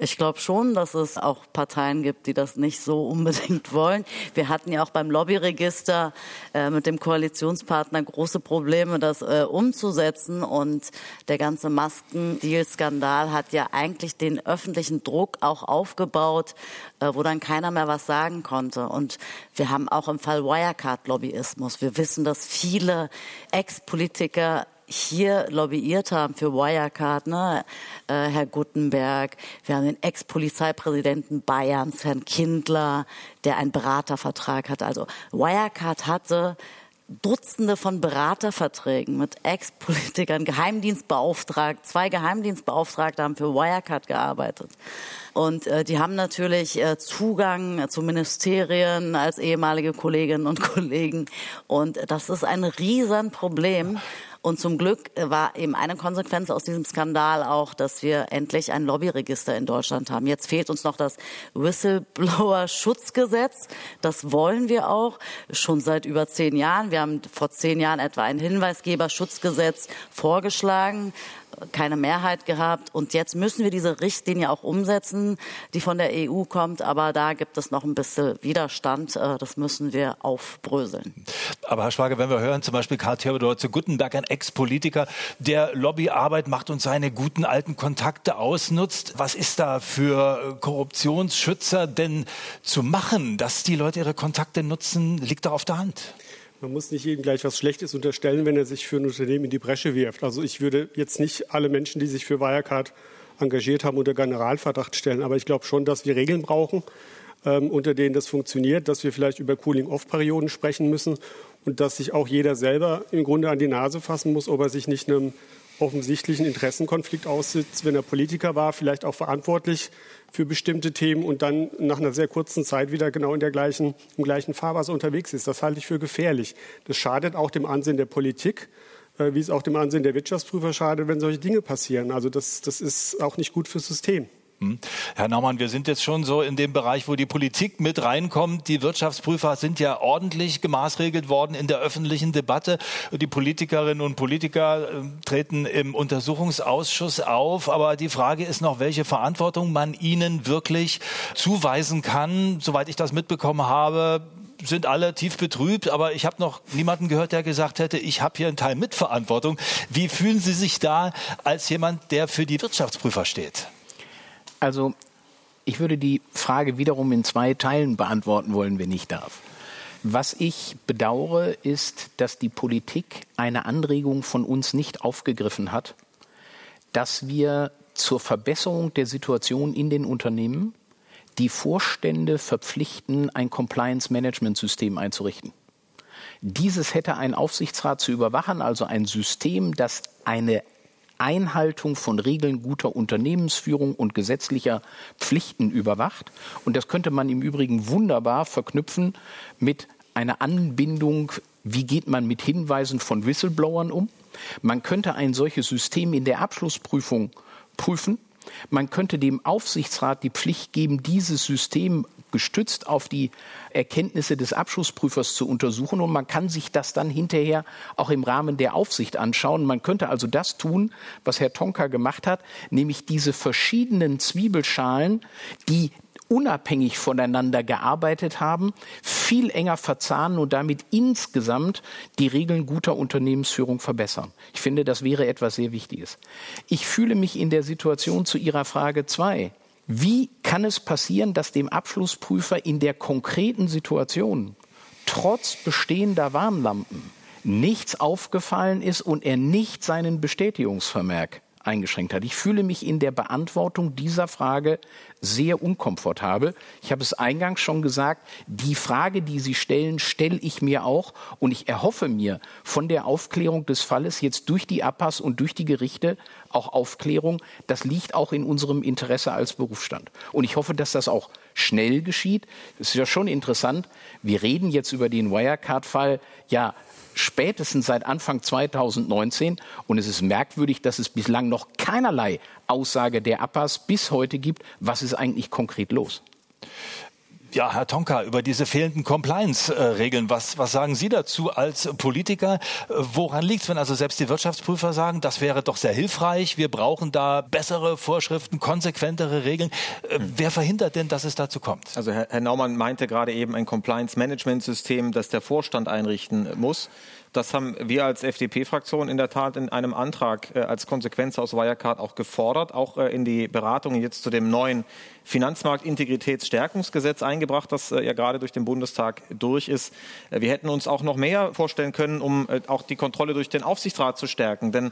Ich glaube schon, dass es auch Parteien gibt, die das nicht so unbedingt wollen. Wir hatten ja auch beim Lobbyregister äh, mit dem Koalitionspartner große Probleme, das äh, umzusetzen. Und der ganze Maskendeal-Skandal hat ja eigentlich den öffentlichen Druck auch aufgebaut, äh, wo dann keiner mehr was sagen konnte. Und wir haben auch im Fall Wirecard-Lobbyismus. Wir wissen, dass viele Ex-Politiker hier lobbyiert haben für Wirecard, ne? Äh, Herr Guttenberg, wir haben den Ex-Polizeipräsidenten Bayerns, Herrn Kindler, der einen Beratervertrag hat. Also Wirecard hatte Dutzende von Beraterverträgen mit Ex-Politikern, Geheimdienstbeauftragt, zwei Geheimdienstbeauftragte haben für Wirecard gearbeitet. Und äh, die haben natürlich äh, Zugang zu Ministerien als ehemalige Kolleginnen und Kollegen. Und das ist ein Riesenproblem. Und zum Glück äh, war eben eine Konsequenz aus diesem Skandal auch, dass wir endlich ein Lobbyregister in Deutschland haben. Jetzt fehlt uns noch das Whistleblower-Schutzgesetz. Das wollen wir auch schon seit über zehn Jahren. Wir haben vor zehn Jahren etwa ein Hinweisgeberschutzgesetz vorgeschlagen keine Mehrheit gehabt. Und jetzt müssen wir diese Richtlinie auch umsetzen, die von der EU kommt. Aber da gibt es noch ein bisschen Widerstand. Äh, das müssen wir aufbröseln. Aber Herr Schwager, wenn wir hören, zum Beispiel Karl Theodor zu Guttenberg, ein Ex-Politiker, der Lobbyarbeit macht und seine guten alten Kontakte ausnutzt. Was ist da für Korruptionsschützer denn zu machen, dass die Leute ihre Kontakte nutzen, liegt doch auf der Hand. Man muss nicht jedem gleich was Schlechtes unterstellen, wenn er sich für ein Unternehmen in die Bresche wirft. Also ich würde jetzt nicht alle Menschen, die sich für Wirecard engagiert haben, unter Generalverdacht stellen. Aber ich glaube schon, dass wir Regeln brauchen, ähm, unter denen das funktioniert, dass wir vielleicht über Cooling-Off-Perioden sprechen müssen und dass sich auch jeder selber im Grunde an die Nase fassen muss, ob er sich nicht einem offensichtlichen Interessenkonflikt aussitzt, wenn er Politiker war, vielleicht auch verantwortlich für bestimmte Themen und dann nach einer sehr kurzen Zeit wieder genau in der gleichen, im gleichen Fahrwasser unterwegs ist. Das halte ich für gefährlich. Das schadet auch dem Ansehen der Politik, äh, wie es auch dem Ansehen der Wirtschaftsprüfer schadet, wenn solche Dinge passieren. Also das, das ist auch nicht gut fürs System. Hm. Herr Naumann, wir sind jetzt schon so in dem Bereich, wo die Politik mit reinkommt. Die Wirtschaftsprüfer sind ja ordentlich gemaßregelt worden in der öffentlichen Debatte. Die Politikerinnen und Politiker äh, treten im Untersuchungsausschuss auf. Aber die Frage ist noch, welche Verantwortung man ihnen wirklich zuweisen kann. Soweit ich das mitbekommen habe, sind alle tief betrübt, aber ich habe noch niemanden gehört, der gesagt hätte, ich habe hier einen Teil Mitverantwortung. Wie fühlen Sie sich da als jemand, der für die Wirtschaftsprüfer steht? Also ich würde die Frage wiederum in zwei Teilen beantworten wollen, wenn ich darf. Was ich bedauere, ist, dass die Politik eine Anregung von uns nicht aufgegriffen hat, dass wir zur Verbesserung der Situation in den Unternehmen die Vorstände verpflichten, ein Compliance-Management-System einzurichten. Dieses hätte ein Aufsichtsrat zu überwachen, also ein System, das eine Einhaltung von Regeln guter Unternehmensführung und gesetzlicher Pflichten überwacht. Und das könnte man im Übrigen wunderbar verknüpfen mit einer Anbindung, wie geht man mit Hinweisen von Whistleblowern um. Man könnte ein solches System in der Abschlussprüfung prüfen. Man könnte dem Aufsichtsrat die Pflicht geben, dieses System gestützt auf die Erkenntnisse des Abschlussprüfers zu untersuchen und man kann sich das dann hinterher auch im Rahmen der Aufsicht anschauen. Man könnte also das tun, was Herr Tonka gemacht hat, nämlich diese verschiedenen Zwiebelschalen, die unabhängig voneinander gearbeitet haben, viel enger verzahnen und damit insgesamt die Regeln guter Unternehmensführung verbessern. Ich finde, das wäre etwas sehr Wichtiges. Ich fühle mich in der Situation zu Ihrer Frage zwei wie kann es passieren, dass dem Abschlussprüfer in der konkreten Situation trotz bestehender Warnlampen nichts aufgefallen ist und er nicht seinen Bestätigungsvermerk eingeschränkt hat. Ich fühle mich in der Beantwortung dieser Frage sehr unkomfortabel. Ich habe es eingangs schon gesagt, die Frage, die Sie stellen, stelle ich mir auch und ich erhoffe mir von der Aufklärung des Falles jetzt durch die APAS und durch die Gerichte auch Aufklärung. Das liegt auch in unserem Interesse als Berufsstand. Und ich hoffe, dass das auch schnell geschieht. Es ist ja schon interessant. Wir reden jetzt über den Wirecard-Fall. Ja, spätestens seit Anfang 2019. Und es ist merkwürdig, dass es bislang noch keinerlei Aussage der APAS bis heute gibt, was ist eigentlich konkret los. Ja, Herr Tonka, über diese fehlenden Compliance-Regeln, was, was sagen Sie dazu als Politiker? Woran liegt es, wenn also selbst die Wirtschaftsprüfer sagen, das wäre doch sehr hilfreich, wir brauchen da bessere Vorschriften, konsequentere Regeln? Hm. Wer verhindert denn, dass es dazu kommt? Also Herr, Herr Naumann meinte gerade eben ein Compliance-Management-System, das der Vorstand einrichten muss. Das haben wir als FDP-Fraktion in der Tat in einem Antrag äh, als Konsequenz aus Wirecard auch gefordert, auch äh, in die Beratungen jetzt zu dem neuen Finanzmarktintegritätsstärkungsgesetz eingebracht, das äh, ja gerade durch den Bundestag durch ist. Äh, wir hätten uns auch noch mehr vorstellen können, um äh, auch die Kontrolle durch den Aufsichtsrat zu stärken. Denn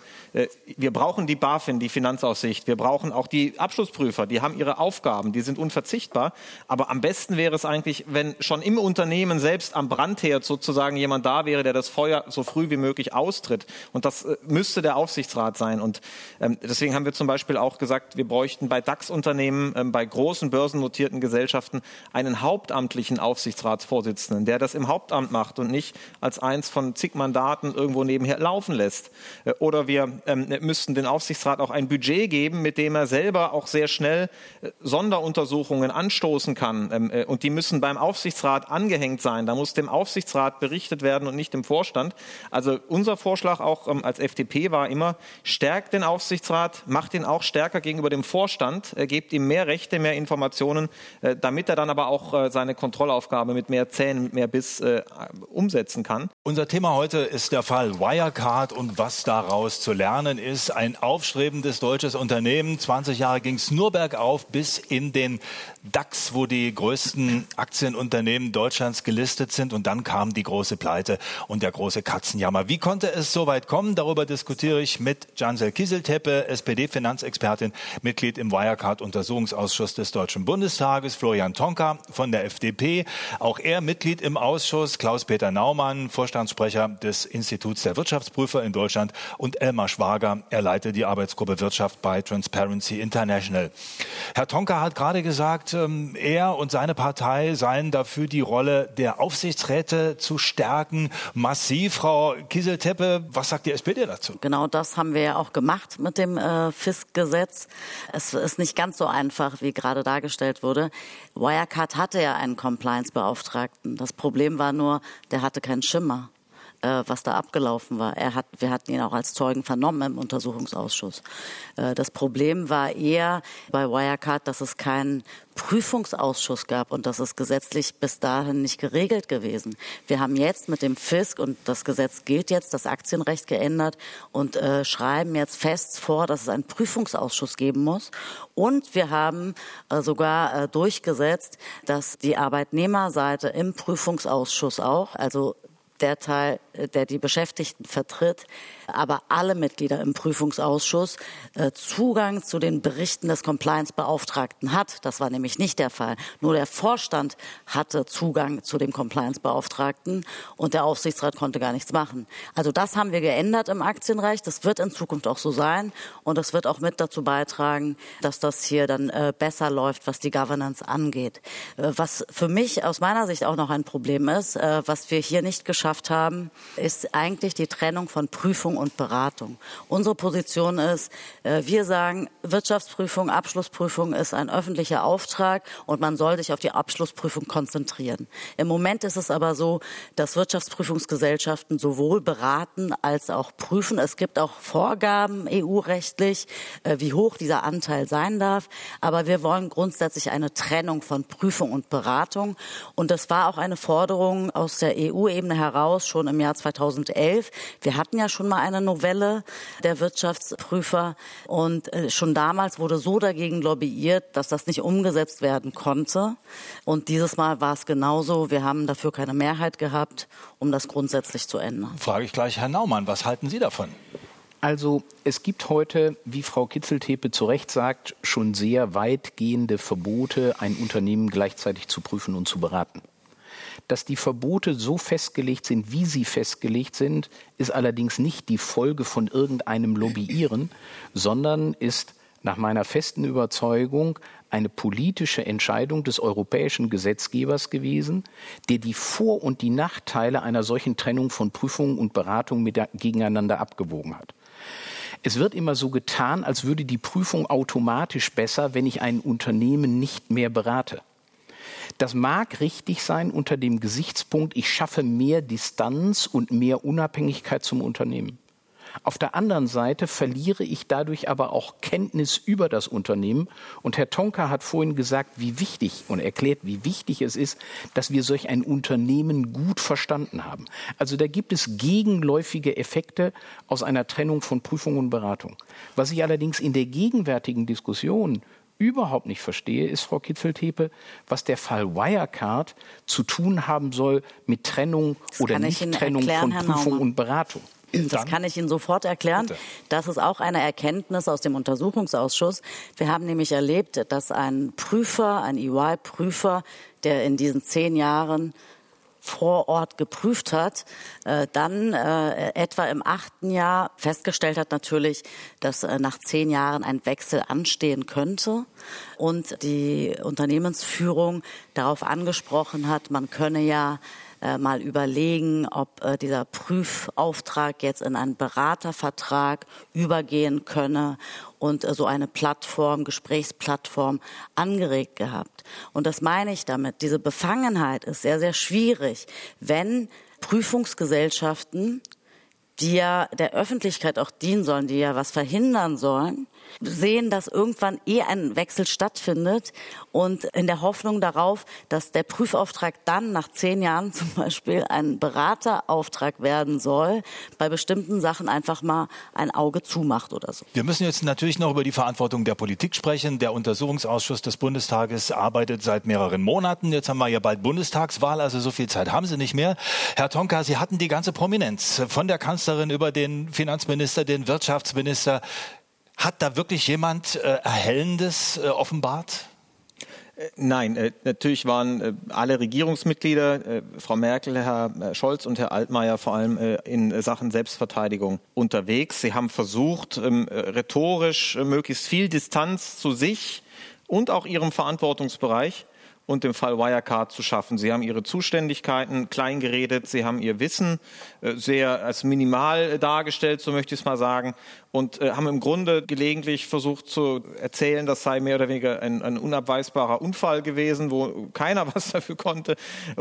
wir brauchen die BaFin, die Finanzaufsicht. Wir brauchen auch die Abschlussprüfer. Die haben ihre Aufgaben. Die sind unverzichtbar. Aber am besten wäre es eigentlich, wenn schon im Unternehmen selbst am Brandherd sozusagen jemand da wäre, der das Feuer so früh wie möglich austritt. Und das müsste der Aufsichtsrat sein. Und ähm, deswegen haben wir zum Beispiel auch gesagt, wir bräuchten bei DAX-Unternehmen, ähm, bei großen börsennotierten Gesellschaften einen hauptamtlichen Aufsichtsratsvorsitzenden, der das im Hauptamt macht und nicht als eins von zig Mandaten irgendwo nebenher laufen lässt. Äh, oder wir ähm, müssten den Aufsichtsrat auch ein Budget geben, mit dem er selber auch sehr schnell äh, Sonderuntersuchungen anstoßen kann. Ähm, äh, und die müssen beim Aufsichtsrat angehängt sein. Da muss dem Aufsichtsrat berichtet werden und nicht dem Vorstand. Also unser Vorschlag auch ähm, als FDP war immer, stärkt den Aufsichtsrat, macht ihn auch stärker gegenüber dem Vorstand, gebt ihm mehr Rechte, mehr Informationen, äh, damit er dann aber auch äh, seine Kontrollaufgabe mit mehr Zähnen, mit mehr Biss äh, umsetzen kann. Unser Thema heute ist der Fall Wirecard und was daraus zu lernen ist. Ein aufstrebendes deutsches Unternehmen. 20 Jahre ging es nur bergauf bis in den DAX, wo die größten Aktienunternehmen Deutschlands gelistet sind. Und dann kam die große Pleite und der große Katzenjammer. Wie konnte es so weit kommen? Darüber diskutiere ich mit Jansel Kieselteppe, SPD-Finanzexpertin, Mitglied im Wirecard-Untersuchungsausschuss des Deutschen Bundestages, Florian Tonka von der FDP, auch er Mitglied im Ausschuss, Klaus-Peter Naumann, Vorstandssprecher des Instituts der Wirtschaftsprüfer in Deutschland und Elmar Schwager, er leitet die Arbeitsgruppe Wirtschaft bei Transparency International. Herr Tonka hat gerade gesagt, ähm, er und seine Partei seien dafür, die Rolle der Aufsichtsräte zu stärken. Massiv, Frau Kieselteppe, was sagt die SPD dazu? Genau das haben wir ja auch gemacht mit dem äh, FISK-Gesetz. Es ist nicht ganz so einfach, wie gerade dargestellt wurde. Wirecard hatte ja einen Compliance-Beauftragten. Das Problem war nur, der hatte keinen Schimmer äh, was da abgelaufen war. Er hat, wir hatten ihn auch als Zeugen vernommen im Untersuchungsausschuss. Äh, das Problem war eher bei Wirecard, dass es keinen Prüfungsausschuss gab und das ist gesetzlich bis dahin nicht geregelt gewesen. Wir haben jetzt mit dem Fisk und das Gesetz gilt jetzt, das Aktienrecht geändert und äh, schreiben jetzt fest vor, dass es einen Prüfungsausschuss geben muss. Und wir haben äh, sogar äh, durchgesetzt, dass die Arbeitnehmerseite im Prüfungsausschuss auch, also der Teil, äh, der die Beschäftigten vertritt, aber alle Mitglieder im Prüfungsausschuss äh, Zugang zu den Berichten des Compliance-Beauftragten hat. Das war nämlich nicht der Fall. Nur der Vorstand hatte Zugang zu dem Compliance-Beauftragten und der Aufsichtsrat konnte gar nichts machen. Also das haben wir geändert im Aktienrecht. Das wird in Zukunft auch so sein und das wird auch mit dazu beitragen, dass das hier dann äh, besser läuft, was die Governance angeht. Was für mich aus meiner Sicht auch noch ein Problem ist, was wir hier nicht geschafft haben, ist eigentlich die Trennung von Prüfung und Beratung. Unsere Position ist, äh, wir sagen, Wirtschaftsprüfung, Abschlussprüfung ist ein öffentlicher Auftrag und man soll sich auf die Abschlussprüfung konzentrieren. Im Moment ist es aber so, dass Wirtschaftsprüfungsgesellschaften sowohl beraten als auch prüfen. Es gibt auch Vorgaben EU-rechtlich, äh, wie hoch dieser Anteil sein darf. Aber wir wollen grundsätzlich eine Trennung von Prüfung und Beratung. Und das war auch eine Forderung aus der EU-Ebene heraus schon im Jahr 2011. Wir hatten ja schon mal eine Novelle der Wirtschaftsprüfer. Und äh, schon damals wurde so dagegen lobbyiert, dass das nicht umgesetzt werden konnte. Und dieses Mal war es genauso. Wir haben dafür keine Mehrheit gehabt, um das grundsätzlich zu ändern. Frage ich gleich Herrn Naumann. Was halten Sie davon? Also es gibt heute, wie Frau Kitzeltepe zu Recht sagt, schon sehr weitgehende Verbote, ein Unternehmen gleichzeitig zu prüfen und zu beraten. Dass die Verbote so festgelegt sind, wie sie festgelegt sind, ist allerdings nicht die Folge von irgendeinem Lobbyieren, sondern ist nach meiner festen Überzeugung eine politische Entscheidung des europäischen Gesetzgebers gewesen, der die Vor- und die Nachteile einer solchen Trennung von Prüfung und Beratung mit, gegeneinander abgewogen hat. Es wird immer so getan, als würde die Prüfung automatisch besser, wenn ich ein Unternehmen nicht mehr berate. Das mag richtig sein unter dem Gesichtspunkt, ich schaffe mehr Distanz und mehr Unabhängigkeit zum Unternehmen. Auf der anderen Seite verliere ich dadurch aber auch Kenntnis über das Unternehmen. Und Herr Tonka hat vorhin gesagt, wie wichtig und erklärt, wie wichtig es ist, dass wir solch ein Unternehmen gut verstanden haben. Also da gibt es gegenläufige Effekte aus einer Trennung von Prüfung und Beratung. Was ich allerdings in der gegenwärtigen Diskussion überhaupt nicht verstehe, ist, Frau Kitzeltepe, was der Fall Wirecard zu tun haben soll mit Trennung das oder Nicht-Trennung von Prüfung und Beratung. Das kann ich Ihnen sofort erklären. Bitte. Das ist auch eine Erkenntnis aus dem Untersuchungsausschuss. Wir haben nämlich erlebt, dass ein Prüfer, ein EY-Prüfer, der in diesen zehn Jahren vor Ort geprüft hat, äh, dann äh, etwa im achten Jahr festgestellt hat natürlich, dass äh, nach zehn Jahren ein Wechsel anstehen könnte und die Unternehmensführung darauf angesprochen hat, man könne ja äh, mal überlegen, ob äh, dieser Prüfauftrag jetzt in einen Beratervertrag übergehen könne und äh, so eine Plattform, Gesprächsplattform angeregt gehabt. Und das meine ich damit. Diese Befangenheit ist sehr, sehr schwierig, wenn Prüfungsgesellschaften die ja der Öffentlichkeit auch dienen sollen, die ja was verhindern sollen, sehen, dass irgendwann eh ein Wechsel stattfindet und in der Hoffnung darauf, dass der Prüfauftrag dann nach zehn Jahren zum Beispiel ein Beraterauftrag werden soll, bei bestimmten Sachen einfach mal ein Auge zumacht oder so. Wir müssen jetzt natürlich noch über die Verantwortung der Politik sprechen. Der Untersuchungsausschuss des Bundestages arbeitet seit mehreren Monaten. Jetzt haben wir ja bald Bundestagswahl, also so viel Zeit haben Sie nicht mehr. Herr Tonka, Sie hatten die ganze Prominenz von der Kanzlerin über den Finanzminister, den Wirtschaftsminister. Hat da wirklich jemand äh, Erhellendes äh, offenbart? Nein, äh, natürlich waren äh, alle Regierungsmitglieder, äh, Frau Merkel, Herr Scholz und Herr Altmaier vor allem in Sachen Selbstverteidigung unterwegs. Sie haben versucht, ähm, rhetorisch möglichst viel Distanz zu sich und auch ihrem Verantwortungsbereich und dem Fall Wirecard zu schaffen. Sie haben ihre Zuständigkeiten klein geredet, sie haben ihr Wissen sehr als minimal dargestellt, so möchte ich es mal sagen, und äh, haben im Grunde gelegentlich versucht zu erzählen, das sei mehr oder weniger ein, ein unabweisbarer Unfall gewesen, wo keiner was dafür konnte,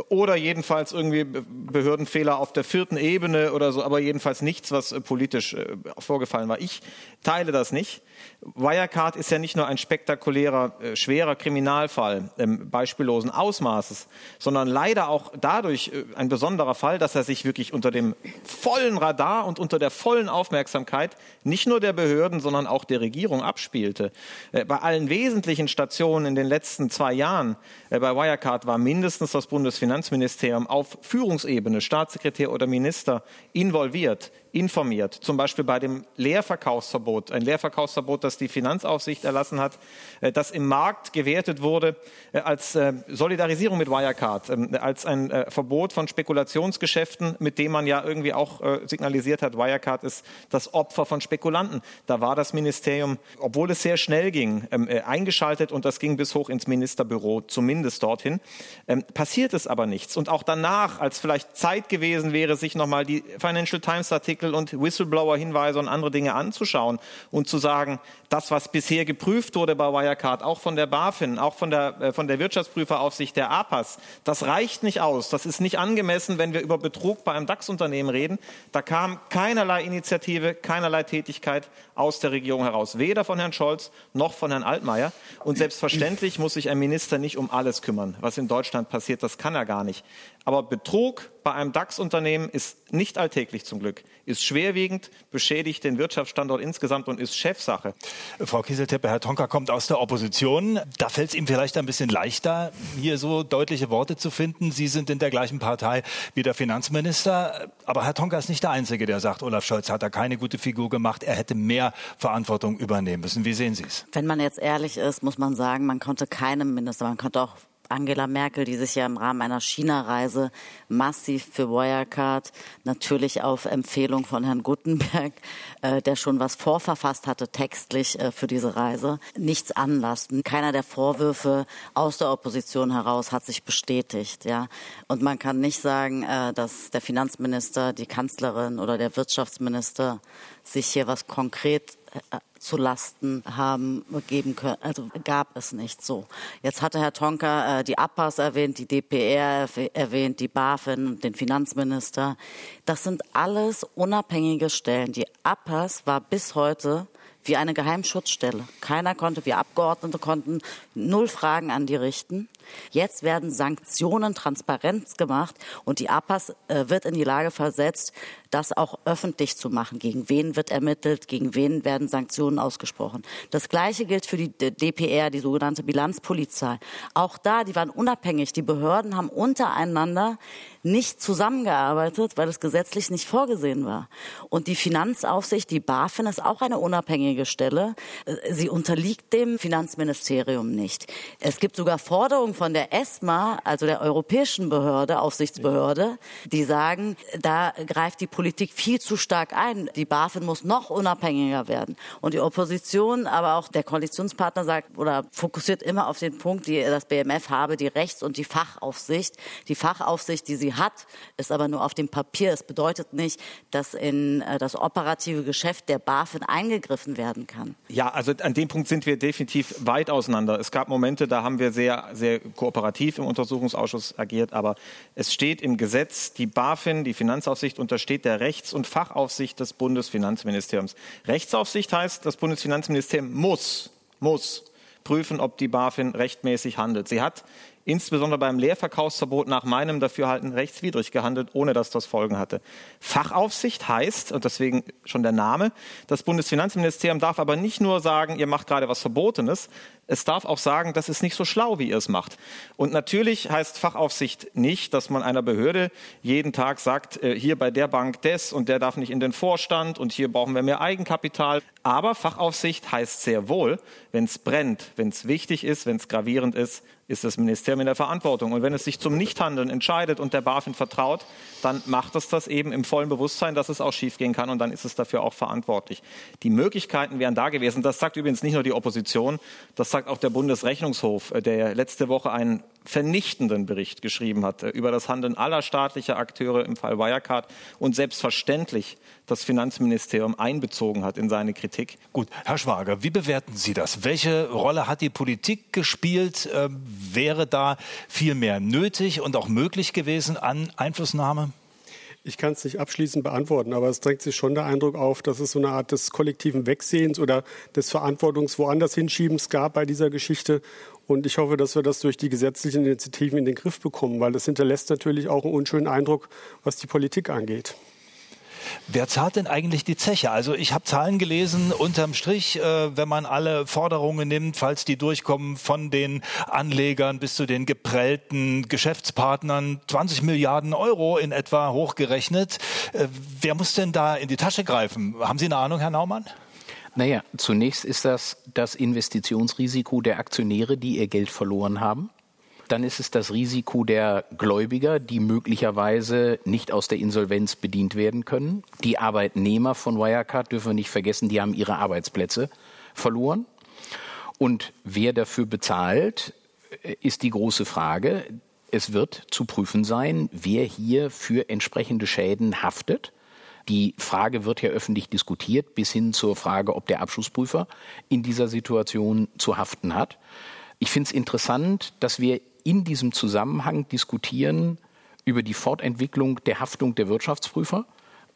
oder jedenfalls irgendwie Behördenfehler auf der vierten Ebene oder so, aber jedenfalls nichts, was äh, politisch vorgefallen war. Ich teile das nicht. Wirecard ist ja nicht nur ein spektakulärer, schwerer Kriminalfall, ähm, beispiellosen Ausmaßes, sondern leider auch dadurch äh, ein besonderer Fall, dass er sich wirklich unter dem vollen Radar und unter der vollen Aufmerksamkeit nicht nur der Behörden, sondern auch der Regierung abspielte. Äh, bei allen wesentlichen Stationen in den letzten zwei Jahren äh, bei Wirecard war mindestens das Bundesfinanzministerium auf Führungsebene, Staatssekretär oder Minister involviert, informiert, zum Beispiel bei dem Leerverkaufsverbot, ein Leerverkaufsverbot, das die Finanzaufsicht erlassen hat, äh, das im Markt gewertet wurde äh, als äh, Solidarisierung mit Wirecard, ähm, als ein Verbot von Spekulationsgeschäften, mit dem man ja irgendwie auch signalisiert hat, Wirecard ist das Opfer von Spekulanten. Da war das Ministerium, obwohl es sehr schnell ging, ähm, eingeschaltet und das ging bis hoch ins Ministerbüro, zumindest dorthin. Ähm, passiert es aber nichts. Und auch danach, als vielleicht Zeit gewesen wäre, sich nochmal die Financial Times Artikel Artikel und Whistleblower-Hinweise und andere Dinge anzuschauen und zu sagen, das, was bisher geprüft wurde bei Wirecard, auch von der BaFin, auch von der, äh, von der Wirtschaftsprüferaufsicht der APAS, das reicht nicht aus. Das ist nicht angemessen, wenn wir über Betrug bei einem DAX-Unternehmen reden. Da kam keinerlei Initiative, keinerlei Tätigkeit aus der Regierung heraus, weder von Herrn Scholz noch von Herrn Altmaier. Und selbstverständlich muss sich ein Minister nicht um alles kümmern. Was in Deutschland passiert, das kann er gar nicht. Aber Betrug bei einem DAX-Unternehmen ist nicht alltäglich zum Glück, ist schwerwiegend, beschädigt den Wirtschaftsstandort insgesamt und ist Chefsache. Frau Kieselteppe, Herr Tonka kommt aus der Opposition. Da fällt es ihm vielleicht ein bisschen leichter, hier so deutliche Worte zu finden. Sie sind in der gleichen Partei wie der Finanzminister. Aber Herr Tonka ist nicht der Einzige, der sagt, Olaf Scholz hat da keine gute Figur gemacht. Er hätte mehr Verantwortung übernehmen müssen. Wie sehen Sie es? Wenn man jetzt ehrlich ist, muss man sagen, man konnte keinem Minister, man konnte auch Angela Merkel, die sich ja im Rahmen einer China-Reise massiv für Wirecard, natürlich auf Empfehlung von Herrn Guttenberg, äh, der schon was vorverfasst hatte, textlich äh, für diese Reise, nichts anlasten. Keiner der Vorwürfe aus der Opposition heraus hat sich bestätigt. Ja. Und man kann nicht sagen, äh, dass der Finanzminister, die Kanzlerin oder der Wirtschaftsminister sich hier was konkret äh, zu Lasten haben geben können. Also gab es nicht so. Jetzt hatte Herr Tonka äh, die APAS erwähnt, die DPR erwähnt, die BaFin, den Finanzminister. Das sind alles unabhängige Stellen. Die APAS war bis heute wie eine Geheimschutzstelle. Keiner konnte, wir Abgeordnete konnten null Fragen an die richten. Jetzt werden Sanktionen transparent gemacht und die APAS äh, wird in die Lage versetzt, das auch öffentlich zu machen. Gegen wen wird ermittelt, gegen wen werden Sanktionen ausgesprochen. Das Gleiche gilt für die DPR, die sogenannte Bilanzpolizei. Auch da, die waren unabhängig. Die Behörden haben untereinander nicht zusammengearbeitet, weil es gesetzlich nicht vorgesehen war. Und die Finanzaufsicht, die BaFin, ist auch eine unabhängige Stelle. Äh, sie unterliegt dem Finanzministerium nicht. Es gibt sogar Forderungen von der ESMA, also der europäischen Behörde, Aufsichtsbehörde, die sagen, da greift die Politik viel zu stark ein. Die BaFin muss noch unabhängiger werden. Und die Opposition, aber auch der Koalitionspartner sagt oder fokussiert immer auf den Punkt, die das BMF habe, die Rechts- und die Fachaufsicht. Die Fachaufsicht, die sie hat, ist aber nur auf dem Papier. Es bedeutet nicht, dass in äh, das operative Geschäft der BaFin eingegriffen werden kann. Ja, also an dem Punkt sind wir definitiv weit auseinander. Es gab Momente, da haben wir sehr, sehr kooperativ im Untersuchungsausschuss agiert, aber es steht im Gesetz, die BaFin, die Finanzaufsicht, untersteht der Rechts- und Fachaufsicht des Bundesfinanzministeriums. Rechtsaufsicht heißt, das Bundesfinanzministerium muss, muss prüfen, ob die BaFin rechtmäßig handelt. Sie hat insbesondere beim Leerverkaufsverbot nach meinem Dafürhalten rechtswidrig gehandelt, ohne dass das Folgen hatte. Fachaufsicht heißt, und deswegen schon der Name, das Bundesfinanzministerium darf aber nicht nur sagen, ihr macht gerade was Verbotenes, es darf auch sagen, das ist nicht so schlau, wie ihr es macht. Und natürlich heißt Fachaufsicht nicht, dass man einer Behörde jeden Tag sagt, äh, hier bei der Bank des und der darf nicht in den Vorstand und hier brauchen wir mehr Eigenkapital. Aber Fachaufsicht heißt sehr wohl, wenn es brennt, wenn es wichtig ist, wenn es gravierend ist, ist das Ministerium in der Verantwortung. Und wenn es sich zum Nichthandeln entscheidet und der BaFin vertraut, dann macht es das eben im vollen Bewusstsein, dass es auch schiefgehen kann und dann ist es dafür auch verantwortlich. Die Möglichkeiten wären da gewesen. Das sagt übrigens nicht nur die Opposition, das sagt auch der Bundesrechnungshof, äh, der letzte Woche einen vernichtenden Bericht geschrieben hat äh, über das Handeln aller staatlicher Akteure im Fall Wirecard und selbstverständlich das Finanzministerium einbezogen hat in seine Kritik. Gut, Herr Schwager, wie bewerten Sie das? Welche Rolle hat die Politik gespielt? Ähm, wäre da viel mehr nötig und auch möglich gewesen an Einflussnahme? Ich kann es nicht abschließend beantworten, aber es drängt sich schon der Eindruck auf, dass es so eine Art des kollektiven Wegsehens oder des Verantwortungs woanders hinschiebens gab bei dieser Geschichte. Und ich hoffe, dass wir das durch die gesetzlichen Initiativen in den Griff bekommen, weil das hinterlässt natürlich auch einen unschönen Eindruck, was die Politik angeht. Wer zahlt denn eigentlich die Zeche? Also ich habe Zahlen gelesen, unterm Strich, äh, wenn man alle Forderungen nimmt, falls die durchkommen, von den Anlegern bis zu den geprellten Geschäftspartnern, 20 Milliarden Euro in etwa hochgerechnet. Äh, wer muss denn da in die Tasche greifen? Haben Sie eine Ahnung, Herr Naumann? Naja, zunächst ist das das Investitionsrisiko der Aktionäre, die ihr Geld verloren haben. Dann ist es das Risiko der Gläubiger, die möglicherweise nicht aus der Insolvenz bedient werden können. Die Arbeitnehmer von Wirecard dürfen wir nicht vergessen, die haben ihre Arbeitsplätze verloren. Und wer dafür bezahlt, ist die große Frage. Es wird zu prüfen sein, wer hier für entsprechende Schäden haftet. Die Frage wird ja öffentlich diskutiert, bis hin zur Frage, ob der Abschlussprüfer in dieser Situation zu haften hat. Ich finde es interessant, dass wir in diesem Zusammenhang diskutieren über die Fortentwicklung der Haftung der Wirtschaftsprüfer.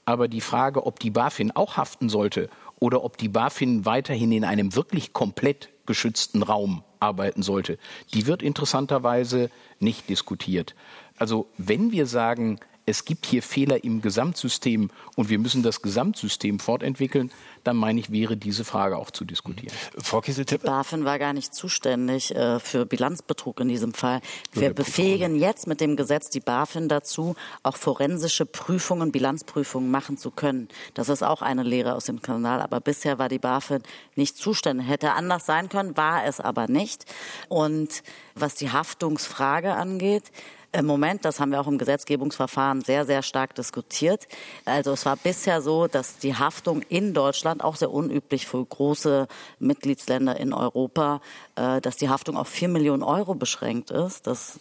Aber die Frage, ob die BaFin auch haften sollte oder ob die BaFin weiterhin in einem wirklich komplett geschützten Raum arbeiten sollte, die wird interessanterweise nicht diskutiert. Also wenn wir sagen, es gibt hier Fehler im Gesamtsystem und wir müssen das Gesamtsystem fortentwickeln, dann meine ich, wäre diese Frage auch zu diskutieren. Frau Kieseltipp. BaFin war gar nicht zuständig äh, für Bilanzbetrug in diesem Fall. Wir befähigen jetzt mit dem Gesetz die BaFin dazu, auch forensische Prüfungen, Bilanzprüfungen machen zu können. Das ist auch eine Lehre aus dem Kanal. Aber bisher war die BaFin nicht zuständig. Hätte anders sein können, war es aber nicht. Und was die Haftungsfrage angeht, im Moment, das haben wir auch im Gesetzgebungsverfahren sehr, sehr stark diskutiert. Also es war bisher so, dass die Haftung in Deutschland, auch sehr unüblich für große Mitgliedsländer in Europa, äh, dass die Haftung auf vier Millionen Euro beschränkt ist. Das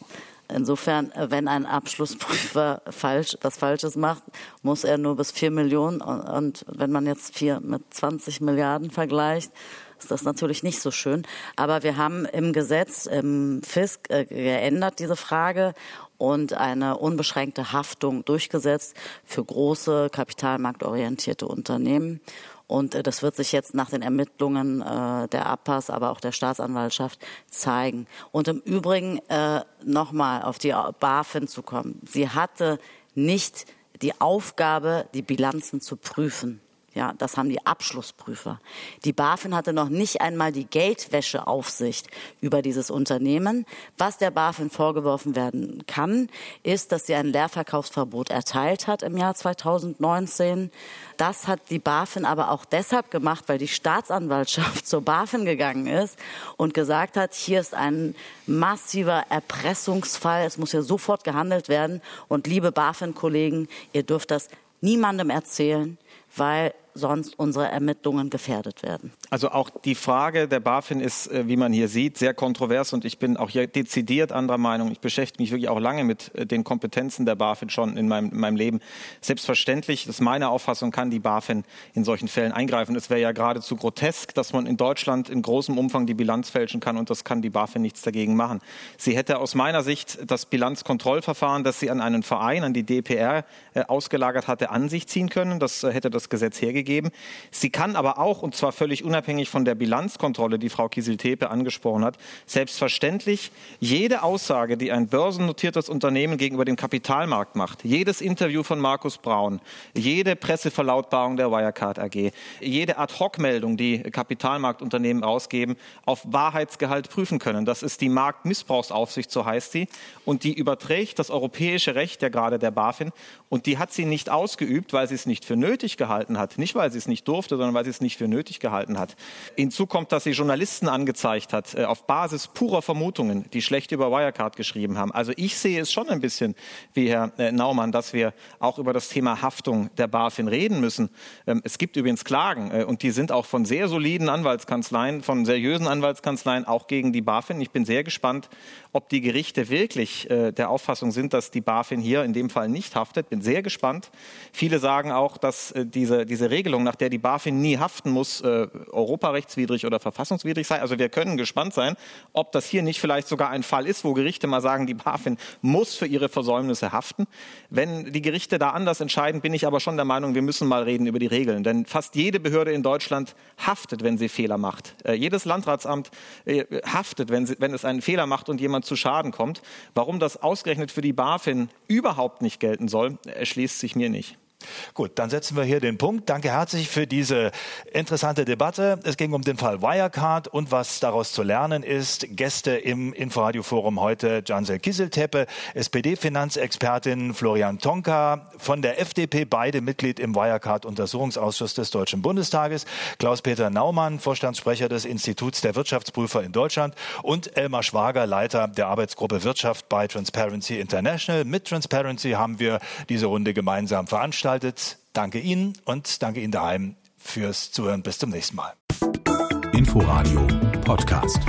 Insofern, äh, wenn ein Abschlussprüfer falsch, was Falsches macht, muss er nur bis vier Millionen. Und wenn man jetzt vier mit 20 Milliarden vergleicht, ist das natürlich nicht so schön. Aber wir haben im Gesetz, im FISK äh, geändert diese Frage und eine unbeschränkte Haftung durchgesetzt für große kapitalmarktorientierte Unternehmen. Und äh, das wird sich jetzt nach den Ermittlungen äh, der APAS, aber auch der Staatsanwaltschaft zeigen. Und im Übrigen äh, nochmal auf die BaFin zu kommen. Sie hatte nicht die Aufgabe, die Bilanzen zu prüfen. Ja, das haben die Abschlussprüfer. Die BaFin hatte noch nicht einmal die Geldwäscheaufsicht über dieses Unternehmen. Was der BaFin vorgeworfen werden kann, ist, dass sie ein Leerverkaufsverbot erteilt hat im Jahr 2019. Das hat die BaFin aber auch deshalb gemacht, weil die Staatsanwaltschaft zur BaFin gegangen ist und gesagt hat, hier ist ein massiver Erpressungsfall. Es muss ja sofort gehandelt werden. Und liebe BaFin-Kollegen, ihr dürft das niemandem erzählen, weil sonst unsere Ermittlungen gefährdet werden. Also auch die Frage der BaFin ist, äh, wie man hier sieht, sehr kontrovers und ich bin auch hier dezidiert anderer Meinung. Ich beschäftige mich wirklich auch lange mit äh, den Kompetenzen der BaFin schon in meinem, in meinem Leben. Selbstverständlich, das ist meine Auffassung, kann die BaFin in solchen Fällen eingreifen. Es wäre ja geradezu grotesk, dass man in Deutschland in großem Umfang die Bilanz fälschen kann und das kann die BaFin nichts dagegen machen. Sie hätte aus meiner Sicht das Bilanzkontrollverfahren, das sie an einen Verein, an die DPR äh, ausgelagert hatte, an sich ziehen können. Das hätte das Gesetz hergegeben gegeben. Sie kann aber auch, und zwar völlig unabhängig von der Bilanzkontrolle, die Frau Kieseltepe angesprochen hat, selbstverständlich jede Aussage, die ein börsennotiertes Unternehmen gegenüber dem Kapitalmarkt macht, jedes Interview von Markus Braun, jede Presseverlautbarung der Wirecard AG, jede Ad-Hoc-Meldung, die Kapitalmarktunternehmen rausgeben, auf Wahrheitsgehalt prüfen können. Das ist die Marktmissbrauchsaufsicht, so heißt sie. Und die überträgt das europäische Recht ja gerade der BaFin. Und die hat sie nicht ausgeübt, weil sie es nicht für nötig gehalten hat. Nicht, weil sie es nicht durfte, sondern weil sie es nicht für nötig gehalten hat. Hinzu kommt, dass sie Journalisten angezeigt hat, äh, auf Basis purer Vermutungen, die schlecht über Wirecard geschrieben haben. Also ich sehe es schon ein bisschen wie Herr äh, Naumann, dass wir auch über das Thema Haftung der BaFin reden müssen. Ähm, es gibt übrigens Klagen äh, und die sind auch von sehr soliden Anwaltskanzleien, von seriösen Anwaltskanzleien auch gegen die BaFin. Ich bin sehr gespannt, ob die Gerichte wirklich der Auffassung sind, dass die BaFin hier in dem Fall nicht haftet. Bin sehr gespannt. Viele sagen auch, dass diese, diese Regel Regelung, nach der die BaFin nie haften muss, äh, europarechtswidrig oder verfassungswidrig sei. Also wir können gespannt sein, ob das hier nicht vielleicht sogar ein Fall ist, wo Gerichte mal sagen, die BaFin muss für ihre Versäumnisse haften. Wenn die Gerichte da anders entscheiden, bin ich aber schon der Meinung, wir müssen mal reden über die Regeln. Denn fast jede Behörde in Deutschland haftet, wenn sie Fehler macht. Äh, jedes Landratsamt äh, haftet, wenn, sie, wenn es einen Fehler macht und jemand zu Schaden kommt. Warum das ausgerechnet für die BaFin überhaupt nicht gelten soll, erschließt sich mir nicht. Gut, dann setzen wir hier den Punkt. Danke herzlich für diese interessante Debatte. Es ging um den Fall Wirecard und was daraus zu lernen ist. Gäste im Inforadio-Forum heute Jansel Kisselteppe, SPD-Finanzexpertin Florian Tonka von der FDP, beide Mitglied im Wirecard-Untersuchungsausschuss des Deutschen Bundestages, Klaus-Peter Naumann, Vorstandssprecher des Instituts der Wirtschaftsprüfer in Deutschland und Elmar Schwager, Leiter der Arbeitsgruppe Wirtschaft bei Transparency International. Mit Transparency haben wir diese Runde gemeinsam veranstaltet veranstaltet. Danke Ihnen und danke Ihnen daheim fürs Zuhören. Bis zum nächsten Mal. Inforadio Podcast.